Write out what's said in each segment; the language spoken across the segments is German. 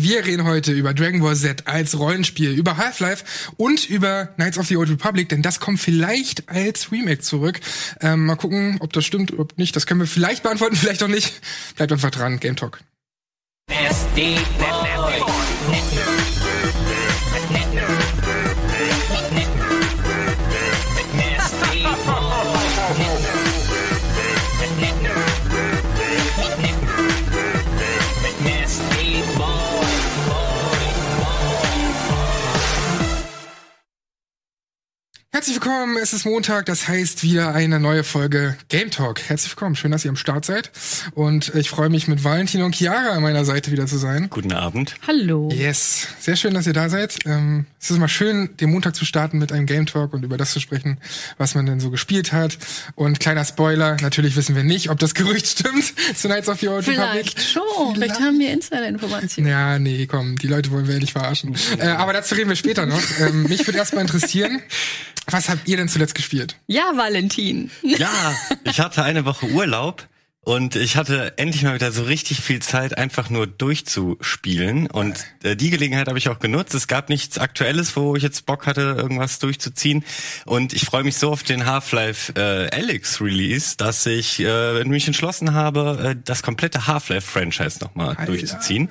Wir reden heute über Dragon Ball Z als Rollenspiel, über Half-Life und über Knights of the Old Republic, denn das kommt vielleicht als Remake zurück. Ähm, mal gucken, ob das stimmt, ob nicht. Das können wir vielleicht beantworten, vielleicht auch nicht. Bleibt einfach dran, Game Talk. Herzlich willkommen, es ist Montag, das heißt wieder eine neue Folge Game Talk. Herzlich willkommen, schön, dass ihr am Start seid. Und ich freue mich mit Valentin und Chiara an meiner Seite wieder zu sein. Guten Abend. Hallo. Yes, sehr schön, dass ihr da seid. Ähm, es ist mal schön, den Montag zu starten mit einem Game Talk und über das zu sprechen, was man denn so gespielt hat. Und kleiner Spoiler, natürlich wissen wir nicht, ob das Gerücht stimmt zu Knights of the Old Vielleicht Republic. schon. Vielleicht haben wir Insider-Informationen. Ja, nee, komm, die Leute wollen wir ehrlich verarschen. äh, aber dazu reden wir später noch. Ähm, mich würde erstmal interessieren, was habt ihr denn zuletzt gespielt? Ja, Valentin. Ja, ich hatte eine Woche Urlaub und ich hatte endlich mal wieder so richtig viel Zeit, einfach nur durchzuspielen. Und äh, die Gelegenheit habe ich auch genutzt. Es gab nichts Aktuelles, wo ich jetzt Bock hatte, irgendwas durchzuziehen. Und ich freue mich so auf den Half-Life äh, Alyx Release, dass ich äh, mich entschlossen habe, äh, das komplette Half-Life-Franchise nochmal durchzuziehen.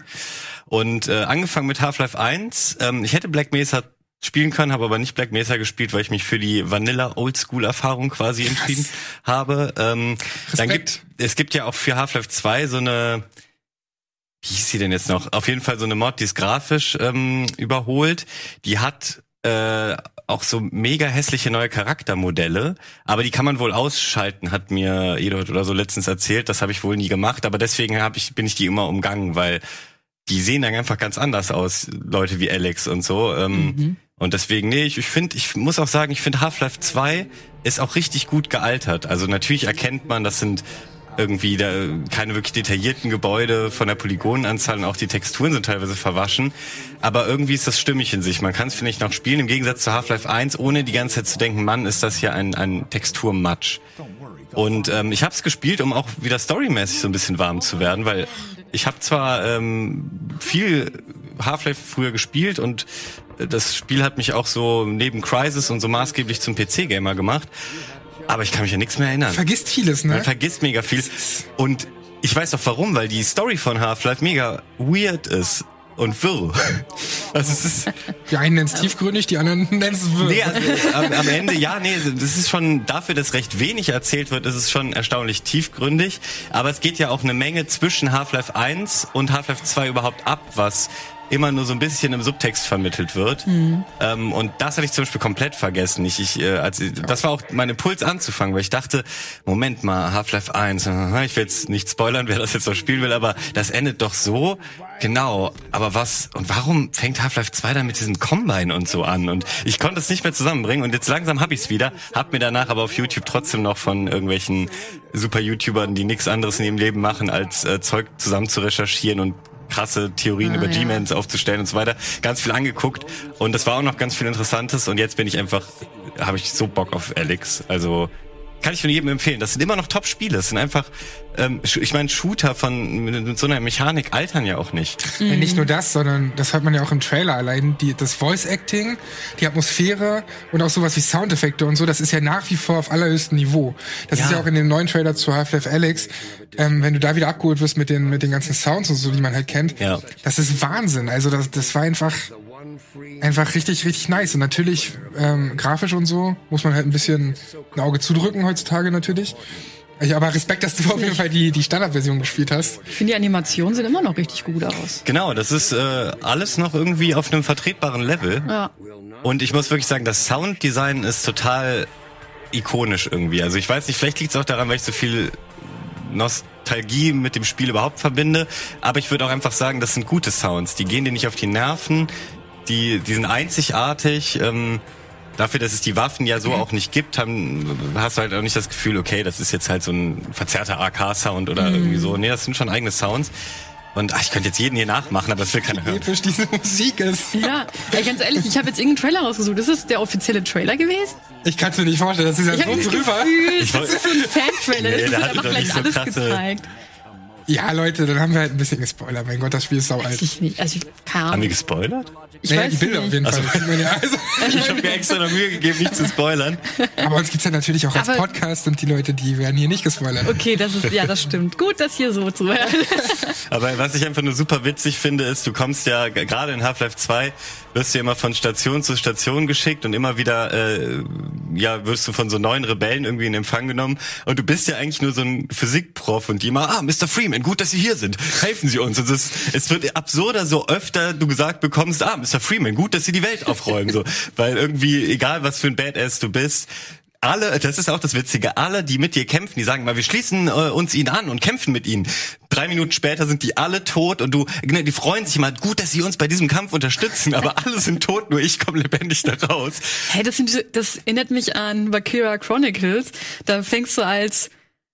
Und äh, angefangen mit Half-Life 1. Ähm, ich hätte Black Mesa spielen können, habe aber nicht Black Mesa gespielt, weil ich mich für die Vanilla Oldschool Erfahrung quasi entschieden habe. Ähm, dann gibt es gibt ja auch für Half-Life 2 so eine wie hieß sie denn jetzt noch? Auf jeden Fall so eine Mod, die ist grafisch ähm, überholt. Die hat äh, auch so mega hässliche neue Charaktermodelle, aber die kann man wohl ausschalten, hat mir Edward oder so letztens erzählt. Das habe ich wohl nie gemacht, aber deswegen hab ich bin ich die immer umgangen, weil die sehen dann einfach ganz anders aus, Leute wie Alex und so. Ähm, Und deswegen, nee, ich, ich finde, ich muss auch sagen, ich finde Half-Life 2 ist auch richtig gut gealtert. Also natürlich erkennt man, das sind irgendwie da, keine wirklich detaillierten Gebäude von der Polygonenanzahl und auch die Texturen sind teilweise verwaschen. Aber irgendwie ist das stimmig in sich. Man kann es, finde ich, noch spielen, im Gegensatz zu Half-Life 1, ohne die ganze Zeit zu denken, Mann, ist das hier ein, ein Texturmatsch. Und ähm, ich habe es gespielt, um auch wieder storymäßig so ein bisschen warm zu werden, weil ich habe zwar ähm, viel Half-Life früher gespielt und äh, das Spiel hat mich auch so neben Crisis und so maßgeblich zum PC-Gamer gemacht, aber ich kann mich an nichts mehr erinnern. Vergisst vieles, ne? Man vergisst mega viel. Und ich weiß auch warum, weil die Story von Half-Life mega weird ist und wirr. Also es ist Die einen nennen es tiefgründig, die anderen nennen es wirr. Nee, also, am, am Ende, ja, nee, das ist schon, dafür, dass recht wenig erzählt wird, ist es schon erstaunlich tiefgründig. Aber es geht ja auch eine Menge zwischen Half-Life 1 und Half-Life 2 überhaupt ab, was immer nur so ein bisschen im Subtext vermittelt wird. Ähm, und das hatte ich zum Beispiel komplett vergessen. Ich, ich, äh, als, das war auch mein Impuls anzufangen, weil ich dachte, Moment mal, Half-Life 1, aha, ich will jetzt nicht spoilern, wer das jetzt noch spielen will, aber das endet doch so. Genau, aber was, und warum fängt Half-Life 2 dann mit diesem Combine und so an? Und ich konnte es nicht mehr zusammenbringen und jetzt langsam hab ich's wieder, hab mir danach aber auf YouTube trotzdem noch von irgendwelchen super YouTubern, die nichts anderes in ihrem Leben machen, als äh, Zeug zusammen zu recherchieren und krasse Theorien Ah, über ja. G-Mans aufzustellen und so weiter. Ganz viel angeguckt und das war auch noch ganz viel Interessantes und jetzt bin ich einfach, habe ich so Bock auf Alex. Also kann ich von jedem empfehlen. Das sind immer noch Top-Spiele. Das sind einfach, ähm, ich meine, Shooter von mit, mit so einer Mechanik altern ja auch nicht. Ja, nicht nur das, sondern das hört man ja auch im Trailer allein. Die, das Voice-Acting, die Atmosphäre und auch sowas wie Soundeffekte und so, das ist ja nach wie vor auf allerhöchstem Niveau. Das ist Ja. ja auch in dem neuen Trailer zu Half-Life Alyx, ähm, wenn du da wieder abgeholt wirst mit den, mit den ganzen Sounds und so, die man halt kennt. Ja. Das ist Wahnsinn. Also das, das war einfach, einfach richtig, richtig nice. Und natürlich, ähm, grafisch und so, muss man halt ein bisschen ein Auge zudrücken heutzutage natürlich. Ja, aber Respekt, dass du auf jeden Fall die, die Standardversion gespielt hast. Ich finde, die Animationen sehen immer noch richtig gut aus. Genau, das ist äh, alles noch irgendwie auf einem vertretbaren Level. Ja. Und ich muss wirklich sagen, das Sounddesign ist total ikonisch irgendwie. Also ich weiß nicht, vielleicht liegt es auch daran, weil ich so viel Nostalgie mit dem Spiel überhaupt verbinde. Aber ich würde auch einfach sagen, das sind gute Sounds. Die gehen dir nicht auf die Nerven. Die, die sind einzigartig. Ähm, dafür, dass es die Waffen ja so auch nicht gibt, haben, hast du halt auch nicht das Gefühl, okay, das ist jetzt halt so ein verzerrter AK-Sound oder irgendwie so. Nee, das sind schon eigene Sounds. Und ach, ich könnte jetzt jeden hier nachmachen, aber das will keiner hören. Episch diese Musik ist. Ja, ey, ganz ehrlich, ich habe jetzt irgendeinen Trailer rausgesucht. Ist das der offizielle Trailer gewesen? Ich kann es mir nicht vorstellen, das ist ja Ich so drüber. Gefühl, Ich das ist so ein Fan-Trailer. Nee, das der wird einfach doch gleich nicht so alles krasse- gezeigt. Ja, Leute, dann haben wir halt ein bisschen gespoilert. Mein Gott, das Spiel ist sau alt. Ich nicht. Also, keine Haben wir gespoilert? Ich naja, weiß die Bilder nicht. auf jeden Fall. Also, Ich habe mir extra noch Mühe gegeben, nicht zu spoilern. aber uns gibt's ja natürlich auch als Aber- Podcast und die Leute, die werden hier nicht gespoilert. Okay, das ist, ja, das stimmt. Gut, das hier so zu hören. Aber was ich einfach nur super witzig finde, ist, du kommst ja gerade in Half-Life 2 wirst du immer von Station zu Station geschickt und immer wieder äh, ja wirst du von so neuen Rebellen irgendwie in Empfang genommen und du bist ja eigentlich nur so ein Physikprof und die immer ah Mr. Freeman gut dass Sie hier sind helfen Sie uns und es, es wird absurder so öfter du gesagt bekommst ah Mr. Freeman gut dass Sie die Welt aufräumen so weil irgendwie egal was für ein Badass du bist alle, das ist auch das Witzige, alle, die mit dir kämpfen, die sagen mal, wir schließen äh, uns ihnen an und kämpfen mit ihnen. Drei Minuten später sind die alle tot und du, ne, die freuen sich immer, gut, dass sie uns bei diesem Kampf unterstützen, aber alle sind tot, nur ich komme lebendig da raus. Hey, das, sind, das erinnert mich an Valkyria Chronicles. Da fängst du als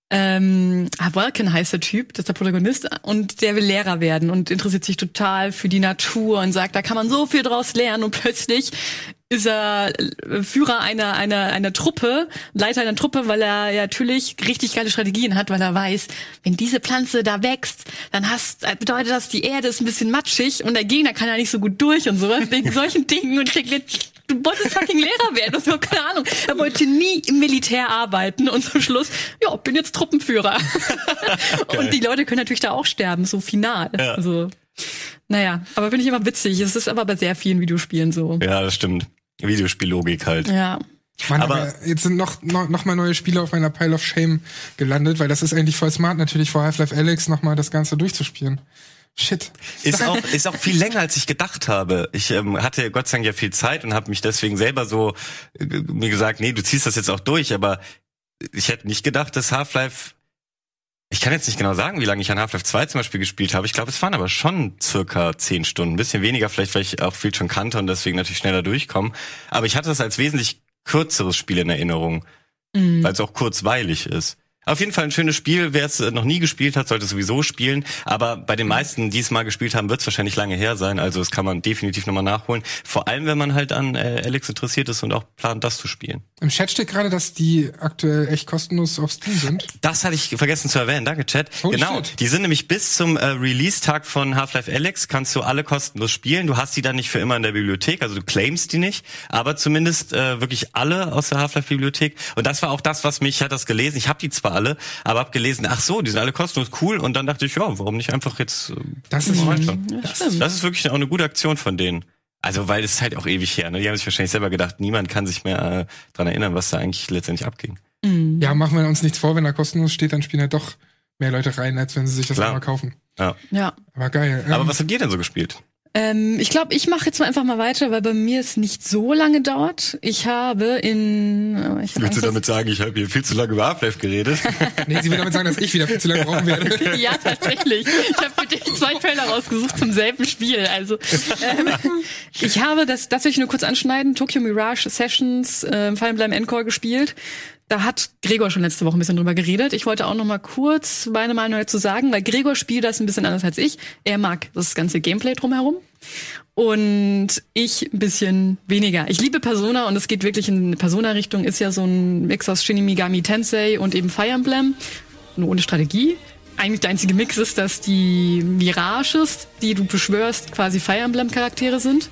ähm, ah, Vulcan heißt der Typ, das ist der Protagonist, und der will Lehrer werden und interessiert sich total für die Natur und sagt, da kann man so viel draus lernen. Und plötzlich ist er Führer einer, einer, einer Truppe, Leiter einer Truppe, weil er ja natürlich richtig geile Strategien hat, weil er weiß, wenn diese Pflanze da wächst, dann hast, bedeutet das, die Erde ist ein bisschen matschig und der Gegner kann ja nicht so gut durch und sowas, wegen solchen Dingen und denke, du wolltest fucking Lehrer werden, das war keine Ahnung. Er wollte nie im Militär arbeiten und zum Schluss, ja, bin jetzt Truppenführer. und die Leute können natürlich da auch sterben, so final. Ja. Also, naja, aber finde ich immer witzig. Es ist aber bei sehr vielen Videospielen so. Ja, das stimmt. Videospiellogik halt. Ja. Mann, Aber- aber, jetzt sind noch, noch, noch mal neue Spiele auf meiner Pile of Shame gelandet, weil das ist eigentlich voll smart, natürlich vor Half-Life Alex noch mal das Ganze durchzuspielen. Shit. Ist auch, ist auch viel länger, als ich gedacht habe. Ich ähm, hatte Gott sei Dank ja viel Zeit und habe mich deswegen selber so äh, mir gesagt, nee, du ziehst das jetzt auch durch, aber ich hätte nicht gedacht, dass Half-Life ich kann jetzt nicht genau sagen, wie lange ich an Half-Life 2 zum Beispiel gespielt habe. Ich glaube, es waren aber schon circa zehn Stunden. Ein bisschen weniger, vielleicht, weil ich auch viel schon kannte und deswegen natürlich schneller durchkomme. Aber ich hatte das als wesentlich kürzeres Spiel in Erinnerung, Mhm. weil es auch kurzweilig ist. Auf jeden Fall ein schönes Spiel. Wer es äh, noch nie gespielt hat, sollte es sowieso spielen. Aber bei den meisten, die es mal gespielt haben, wird es wahrscheinlich lange her sein. Also das kann man definitiv nochmal nachholen. Vor allem, wenn man halt an äh, Alex interessiert ist und auch plant, das zu spielen. Im Chat steht gerade, dass die aktuell echt kostenlos auf Steam sind. Das hatte ich vergessen zu erwähnen. Danke, Chat. Holy genau. shit. Die sind nämlich bis zum äh, Release-Tag von Half-Life Alex kannst du alle kostenlos spielen. Du hast die dann nicht für immer in der Bibliothek, also du claimst die nicht, aber zumindest äh, wirklich alle aus der Half-Life-Bibliothek. Und das war auch das, was mich, ich hatte das gelesen, ich habe die zwar alle, aber hab gelesen, ach so, die sind alle kostenlos, cool. Und dann dachte ich, ja, warum nicht einfach jetzt äh, Das ist stimmt. Das ist wirklich auch eine gute Aktion von denen. Also, weil es ist halt auch ewig her. Ne? Die haben sich wahrscheinlich selber gedacht, niemand kann sich mehr äh, dran erinnern, was da eigentlich letztendlich abging. Mhm. Ja, machen wir uns nichts vor, wenn er kostenlos steht, dann spielen halt doch mehr Leute rein, als wenn sie sich das Klar. einmal kaufen. Ja. Ja. Aber geil. Aber Ähm, was habt ihr denn so gespielt? Ähm, ich glaube, ich mache jetzt mal einfach mal weiter, weil bei mir es nicht so lange dauert. Ich habe in äh, ich hab Angst, dass- sagen, ich habe hier viel zu lange über Half-Life geredet? nee, sie will damit sagen, dass ich wieder viel zu lange brauchen werde. Ja, tatsächlich. Ich habe für dich zwei Trailer rausgesucht zum selben Spiel. Also ähm, ich habe das, das will ich nur kurz anschneiden. Tokyo Mirage Sessions, äh, Fire Emblem Encore gespielt. Da hat Gregor schon letzte Woche ein bisschen drüber geredet. Ich wollte auch noch mal kurz meine Meinung dazu sagen, weil Gregor spielt das ein bisschen anders als ich. Er mag das ganze Gameplay drumherum. Und ich ein bisschen weniger. Ich liebe Persona und es geht wirklich in eine Persona-Richtung. Ist ja so ein Mix aus Shin Megami Tensei und eben Fire Emblem. Nur ohne Strategie. Eigentlich der einzige Mix ist, dass die Mirages, die du beschwörst, quasi Fire Emblem-Charaktere sind.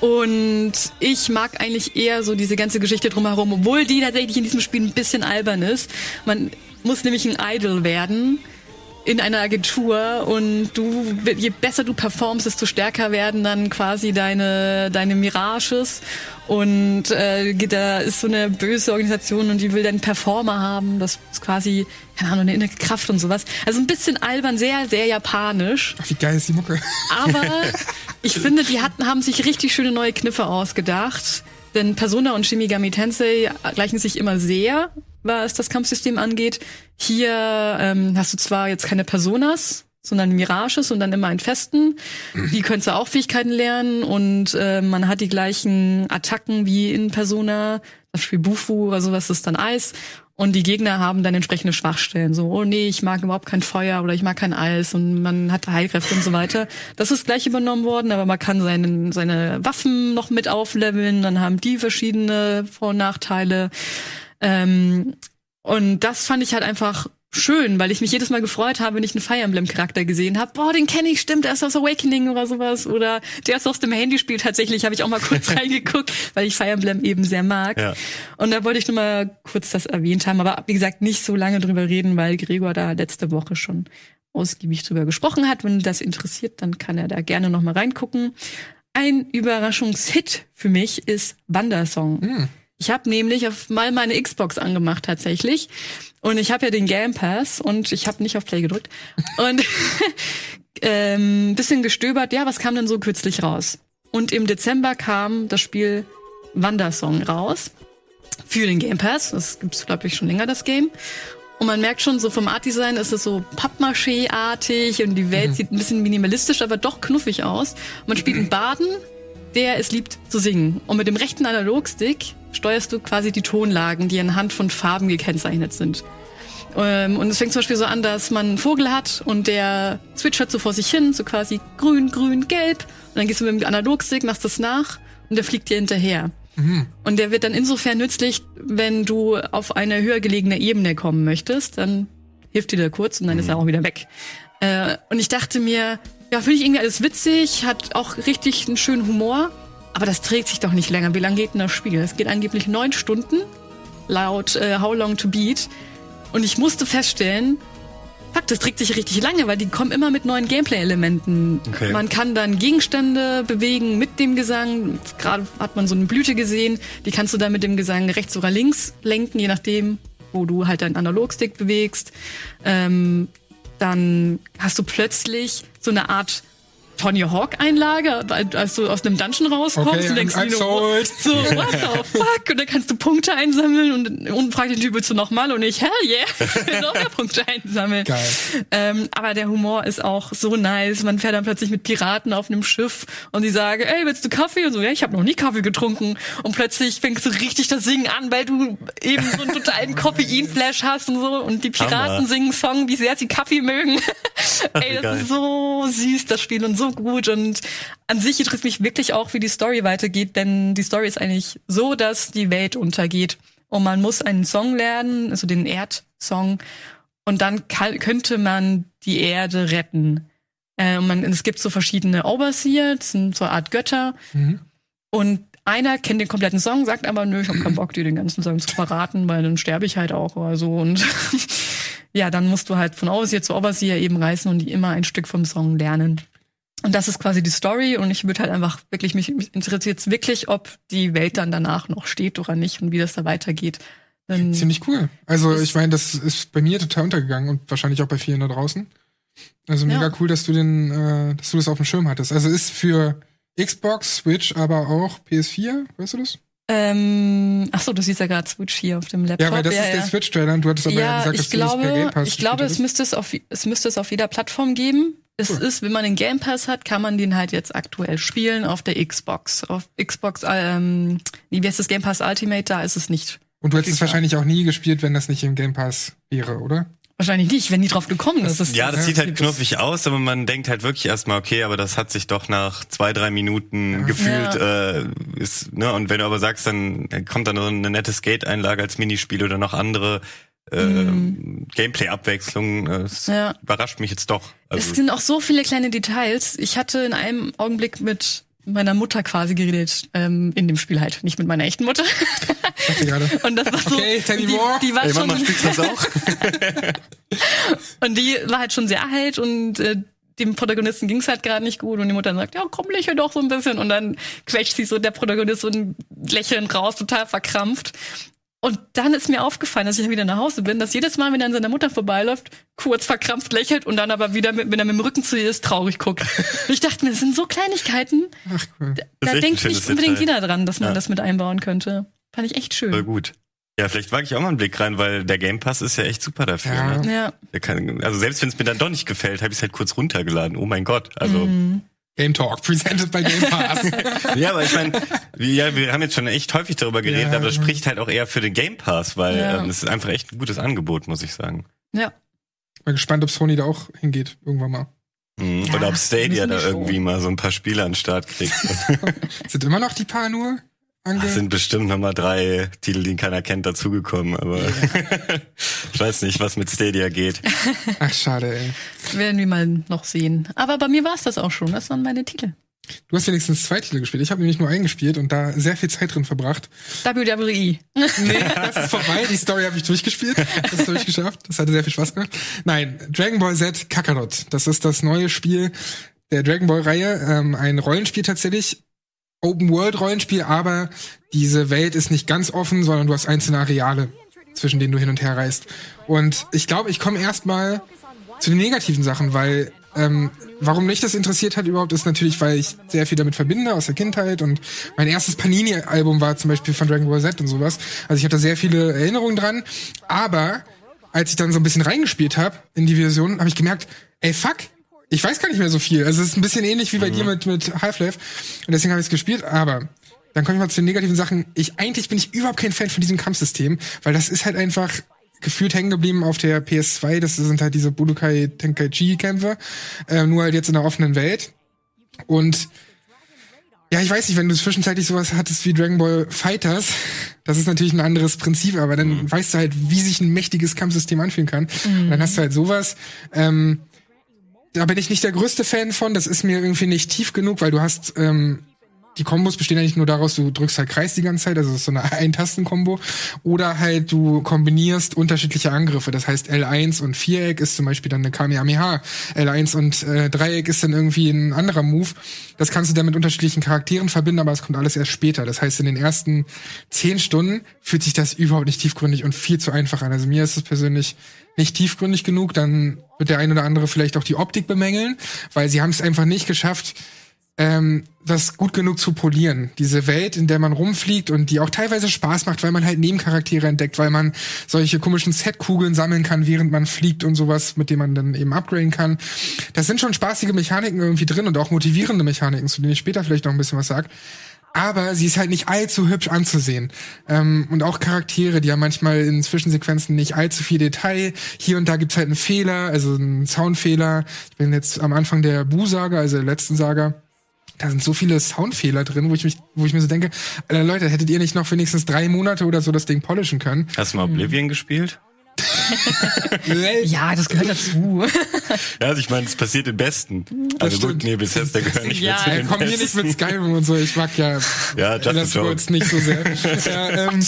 Und ich mag eigentlich eher so diese ganze Geschichte drumherum, obwohl die tatsächlich in diesem Spiel ein bisschen albern ist. Man muss nämlich ein Idol werden in einer Agentur und du, je besser du performst, desto stärker werden dann quasi deine, deine Mirages. Und äh, da ist so eine böse Organisation und die will dann Performer haben. Das ist quasi, keine Ahnung, eine innere Kraft und sowas. Also ein bisschen albern, sehr, sehr japanisch. Ach, wie geil ist die Mucke. Aber ich finde, die hatten, haben sich richtig schöne neue Kniffe ausgedacht. Denn Persona und Shin Megami Tensei gleichen sich immer sehr, was das Kampfsystem angeht. Hier ähm, hast du zwar jetzt keine Personas, sondern Mirages und dann immer einen festen. Die können zwar auch Fähigkeiten lernen und äh, man hat die gleichen Attacken wie in Persona. Zum Beispiel Bufu oder sowas ist dann Eis. Und die Gegner haben dann entsprechende Schwachstellen. So, oh nee, ich mag überhaupt kein Feuer oder ich mag kein Eis und man hat Heilkräfte und so weiter. Das ist gleich übernommen worden, aber man kann seine, seine Waffen noch mit aufleveln. Dann haben die verschiedene Vor- und Nachteile. Ähm, und das fand ich halt einfach schön, weil ich mich jedes Mal gefreut habe, wenn ich einen Fire Emblem Charakter gesehen habe. Boah, den kenne ich, stimmt, der ist aus Awakening oder sowas oder der ist aus dem Handyspiel tatsächlich, habe ich auch mal kurz reingeguckt, weil ich Fire Emblem eben sehr mag. Ja. Und da wollte ich nur mal kurz das erwähnt haben, aber wie gesagt, nicht so lange drüber reden, weil Gregor da letzte Woche schon ausgiebig drüber gesprochen hat. Wenn das interessiert, dann kann er da gerne noch mal reingucken. Ein Überraschungshit für mich ist Wandersong. Hm. Ich habe nämlich auf mal meine Xbox angemacht tatsächlich und ich habe ja den Game Pass und ich habe nicht auf Play gedrückt und ähm, bisschen gestöbert. Ja, was kam denn so kürzlich raus? Und im Dezember kam das Spiel Wandersong raus für den Game Pass. Das gibt's glaube ich schon länger das Game. Und man merkt schon, so vom Art-Design ist es so Pappmaché-artig und die Welt sieht ein bisschen minimalistisch, aber doch knuffig aus. Man spielt einen Baden, der es liebt zu singen. Und mit dem rechten Analogstick steuerst du quasi die Tonlagen, die anhand von Farben gekennzeichnet sind. Ähm, Und es fängt zum Beispiel so an, dass man einen Vogel hat und der zwitschert so vor sich hin, so quasi grün, grün, gelb. Und dann gehst du mit dem Analogstick, machst das nach und der fliegt dir hinterher. Und der wird dann insofern nützlich, wenn du auf eine höher gelegene Ebene kommen möchtest, dann hilft dir der kurz und dann ist er auch wieder weg. Äh, und ich dachte mir, ja, finde ich irgendwie alles witzig, hat auch richtig einen schönen Humor, aber das trägt sich doch nicht länger. Wie lange geht denn das Spiel? Es geht angeblich neun Stunden, laut äh, How Long to Beat. Und ich musste feststellen, fuck, das trägt sich richtig lange, weil die kommen immer mit neuen Gameplay-Elementen. Okay. Man kann dann Gegenstände bewegen mit dem Gesang. Gerade hat man so eine Blüte gesehen, die kannst du dann mit dem Gesang rechts oder links lenken, je nachdem, wo du halt deinen Analogstick bewegst. Ähm, dann hast du plötzlich so eine Art Tony Hawk Einlage, als du aus einem Dungeon rauskommst Okay, und denkst I'm nur, sold. so, what the fuck? Und dann kannst du Punkte einsammeln und, und fragt den Typ, willst du nochmal? Und ich, hell yeah, ich will noch mehr Punkte einsammeln. Geil. Ähm, aber der Humor ist auch so nice. Man fährt dann plötzlich mit Piraten auf einem Schiff und die sagen, ey, willst du Kaffee? Und so, ja, ich habe noch nie Kaffee getrunken. Und plötzlich fängst du richtig das Singen an, weil du eben so einen totalen Koffein-Flash hast und so. Und die Piraten Hammer. singen einen Song, wie sehr sie Kaffee mögen. ey, das Geil. ist so süß, das Spiel und so gut. Und an sich interessiert mich wirklich auch, wie die Story weitergeht, denn die Story ist eigentlich so, dass die Welt untergeht. Und man muss einen Song lernen, also den Erdsong. Und dann kann, könnte man die Erde retten. Äh, man, es gibt so verschiedene Overseer, das sind so eine Art Götter. Mhm. Und einer kennt den kompletten Song, sagt aber, nö, ich habe keinen Bock, dir den ganzen Song zu verraten, weil dann sterbe ich halt auch oder so. Und ja, dann musst du halt von Overseer zu Overseer eben reisen und die immer ein Stück vom Song lernen. Und das ist quasi die Story und ich würde halt einfach wirklich, mich, mich interessiert wirklich, ob die Welt dann danach noch steht oder nicht und wie das da weitergeht. Denn, Ziemlich cool. Also ich meine, das ist bei mir total untergegangen und wahrscheinlich auch bei vielen da draußen. Also mega Ja. cool, dass du den, äh, dass du das auf dem Schirm hattest. Also ist für Xbox, Switch, aber auch PS4, weißt du das? ähm, ach so, du siehst ja gerade Switch hier auf dem Laptop. Ja, weil das ist der Switch-Trailer und du hattest aber ja, Ja, gesagt, dass ich du das per Game glaube, Pass ich glaube, es müsste es auf, es müsste es auf jeder Plattform geben. Es Cool. ist, wenn man den Game Pass hat, kann man den halt jetzt aktuell spielen auf der Xbox. Auf Xbox, ähm, wie heißt das Game Pass Ultimate? Da ist es nicht. Und du hättest es wahrscheinlich auch nie gespielt, wenn das nicht im Game Pass wäre, oder? Wahrscheinlich nicht, wenn die drauf gekommen ist. Das Ja, das Ja, sieht halt knuffig aus, aber man denkt halt wirklich erstmal, okay, aber das hat sich doch nach zwei, drei Minuten gefühlt, äh, ist, ne, und wenn du aber sagst, dann kommt dann so eine nette Skate-Einlage als Minispiel oder noch andere äh, Gameplay-Abwechslung, äh, das Mhm. Ja. überrascht mich jetzt doch. Also, es sind auch so viele kleine Details. Ich hatte in einem Augenblick mit meiner Mutter quasi geredet, ähm, in dem Spiel halt, nicht mit meiner echten Mutter. Und das war so, Okay, tell me die, more. die war Ey, schon, Mama, du das auch? Und die war halt schon sehr alt und äh, dem Protagonisten ging's halt gerade nicht gut und die Mutter sagt, ja komm, lächel doch so ein bisschen und dann quetscht sich so der Protagonist so ein Lächeln raus, total verkrampft. Und dann ist mir aufgefallen, dass ich dann wieder nach Hause bin, dass jedes Mal, wenn er an seiner Mutter vorbeiläuft, kurz verkrampft lächelt und dann aber wieder, mit, wenn er mit dem Rücken zu ihr ist, traurig guckt. Und ich dachte mir, das sind so Kleinigkeiten, Ach cool. da ein denkt nicht unbedingt Detail. jeder dran, dass man Ja. das mit einbauen könnte. Fand ich echt Voll schön. gut. Ja, vielleicht wage ich auch mal einen Blick rein, weil der Game Pass ist ja echt super dafür. Ja. Ne? Ja. Kann, also selbst wenn es mir dann doch nicht gefällt, habe ich es halt kurz runtergeladen. Oh mein Gott. Also Mhm. Game Talk, presented by Game Pass. Ja, aber ich meine, ja, wir haben jetzt schon echt häufig darüber geredet, Ja. aber das spricht halt auch eher für den Game Pass, weil Ja. ähm, es ist einfach echt ein gutes Angebot, muss ich sagen. Ja. Bin gespannt, ob Sony da auch hingeht, irgendwann mal. Mhm. Ja, Oder ob Stadia da irgendwie mal so ein paar Spiele an den Start kriegt. Sind immer noch die paar nur? Es sind bestimmt nochmal drei Titel, die keiner kennt, dazugekommen, aber ich weiß nicht, was mit Stadia geht. Ach, schade, ey. Werden wir mal noch sehen. Aber bei mir war es das auch schon. Das waren meine Titel. Du hast wenigstens zwei Titel gespielt. Ich habe nämlich nur einen gespielt und da sehr viel Zeit drin verbracht. WWE. Nee, das ist vorbei. Die Story habe ich durchgespielt. Das habe ich geschafft. Das hatte sehr viel Spaß gemacht. Nein, Dragon Ball Z Kakarot. Das ist das neue Spiel der Dragon Ball Reihe. Ähm, ein Rollenspiel tatsächlich. Open World Rollenspiel, aber diese Welt ist nicht ganz offen, sondern du hast einzelne Areale, zwischen denen du hin und her reist. Und ich glaube, ich komme erstmal zu den negativen Sachen, weil ähm, warum mich das interessiert hat überhaupt, ist natürlich, weil ich sehr viel damit verbinde aus der Kindheit und mein erstes Panini-Album war zum Beispiel von Dragon Ball Z und sowas. Also ich hatte sehr viele Erinnerungen dran. Aber als ich dann so ein bisschen reingespielt habe in die Version, habe ich gemerkt, ey fuck, ich weiß gar nicht mehr so viel. Also es ist ein bisschen ähnlich wie bei dir mit, mit Half-Life. Und deswegen habe ich es gespielt, aber dann komme ich mal zu den negativen Sachen. Ich eigentlich bin ich überhaupt kein Fan von diesem Kampfsystem, weil das ist halt einfach gefühlt hängen geblieben auf der PS2. Das sind halt diese Budokai Tenkaichi Kämpfe, äh, nur halt jetzt in der offenen Welt. Und ja, ich weiß nicht, wenn du zwischenzeitlich sowas hattest wie Dragon Ball Fighters, das ist natürlich ein anderes Prinzip, aber dann Mhm. weißt du halt, wie sich ein mächtiges Kampfsystem anfühlen kann. Und dann hast du halt sowas. Ähm, da bin ich nicht der größte Fan von. Das ist mir irgendwie nicht tief genug, weil du hast ähm, die Kombos bestehen nicht nur daraus, du drückst halt Kreis die ganze Zeit, also so eine Ein-Tasten-Kombo, oder halt du kombinierst unterschiedliche Angriffe. Das heißt L1 und Viereck ist zum Beispiel dann eine Kamehameha, L1 und äh, Dreieck ist dann irgendwie ein anderer Move. Das kannst du dann mit unterschiedlichen Charakteren verbinden, aber es kommt alles erst später. Das heißt, in den ersten zehn Stunden fühlt sich das überhaupt nicht tiefgründig und viel zu einfach an. Also mir ist es persönlich nicht tiefgründig genug, dann wird der ein oder andere vielleicht auch die Optik bemängeln, weil sie haben es einfach nicht geschafft, ähm, das gut genug zu polieren. Diese Welt, in der man rumfliegt und die auch teilweise Spaß macht, weil man halt Nebencharaktere entdeckt, weil man solche komischen Setkugeln sammeln kann, während man fliegt und sowas, mit dem man dann eben upgraden kann. Das sind schon spaßige Mechaniken irgendwie drin und auch motivierende Mechaniken, zu denen ich später vielleicht noch ein bisschen was sag. Aber sie ist halt nicht allzu hübsch anzusehen. Ähm, und auch Charaktere, die haben manchmal in Zwischensequenzen nicht allzu viel Detail. Hier und da gibt's halt einen Fehler, also einen Soundfehler. Ich bin jetzt am Anfang der Bu-Saga, also der letzten Saga da sind so viele Soundfehler drin, wo ich mich, wo ich mir so denke, Alter, Leute, hättet ihr nicht noch wenigstens drei Monate oder so das Ding polischen können? Hast du mal Oblivion gespielt? Ja, das gehört dazu. Ja, also ich meine, es passiert im Besten. Also gut, stimmt. nee, Bethesda gehört nicht Ja, mehr zu Ja, den komm hier nicht mit Skyrim und so. Ich mag ja, Ja, Elder. Scrolls nicht so sehr. ja, ähm,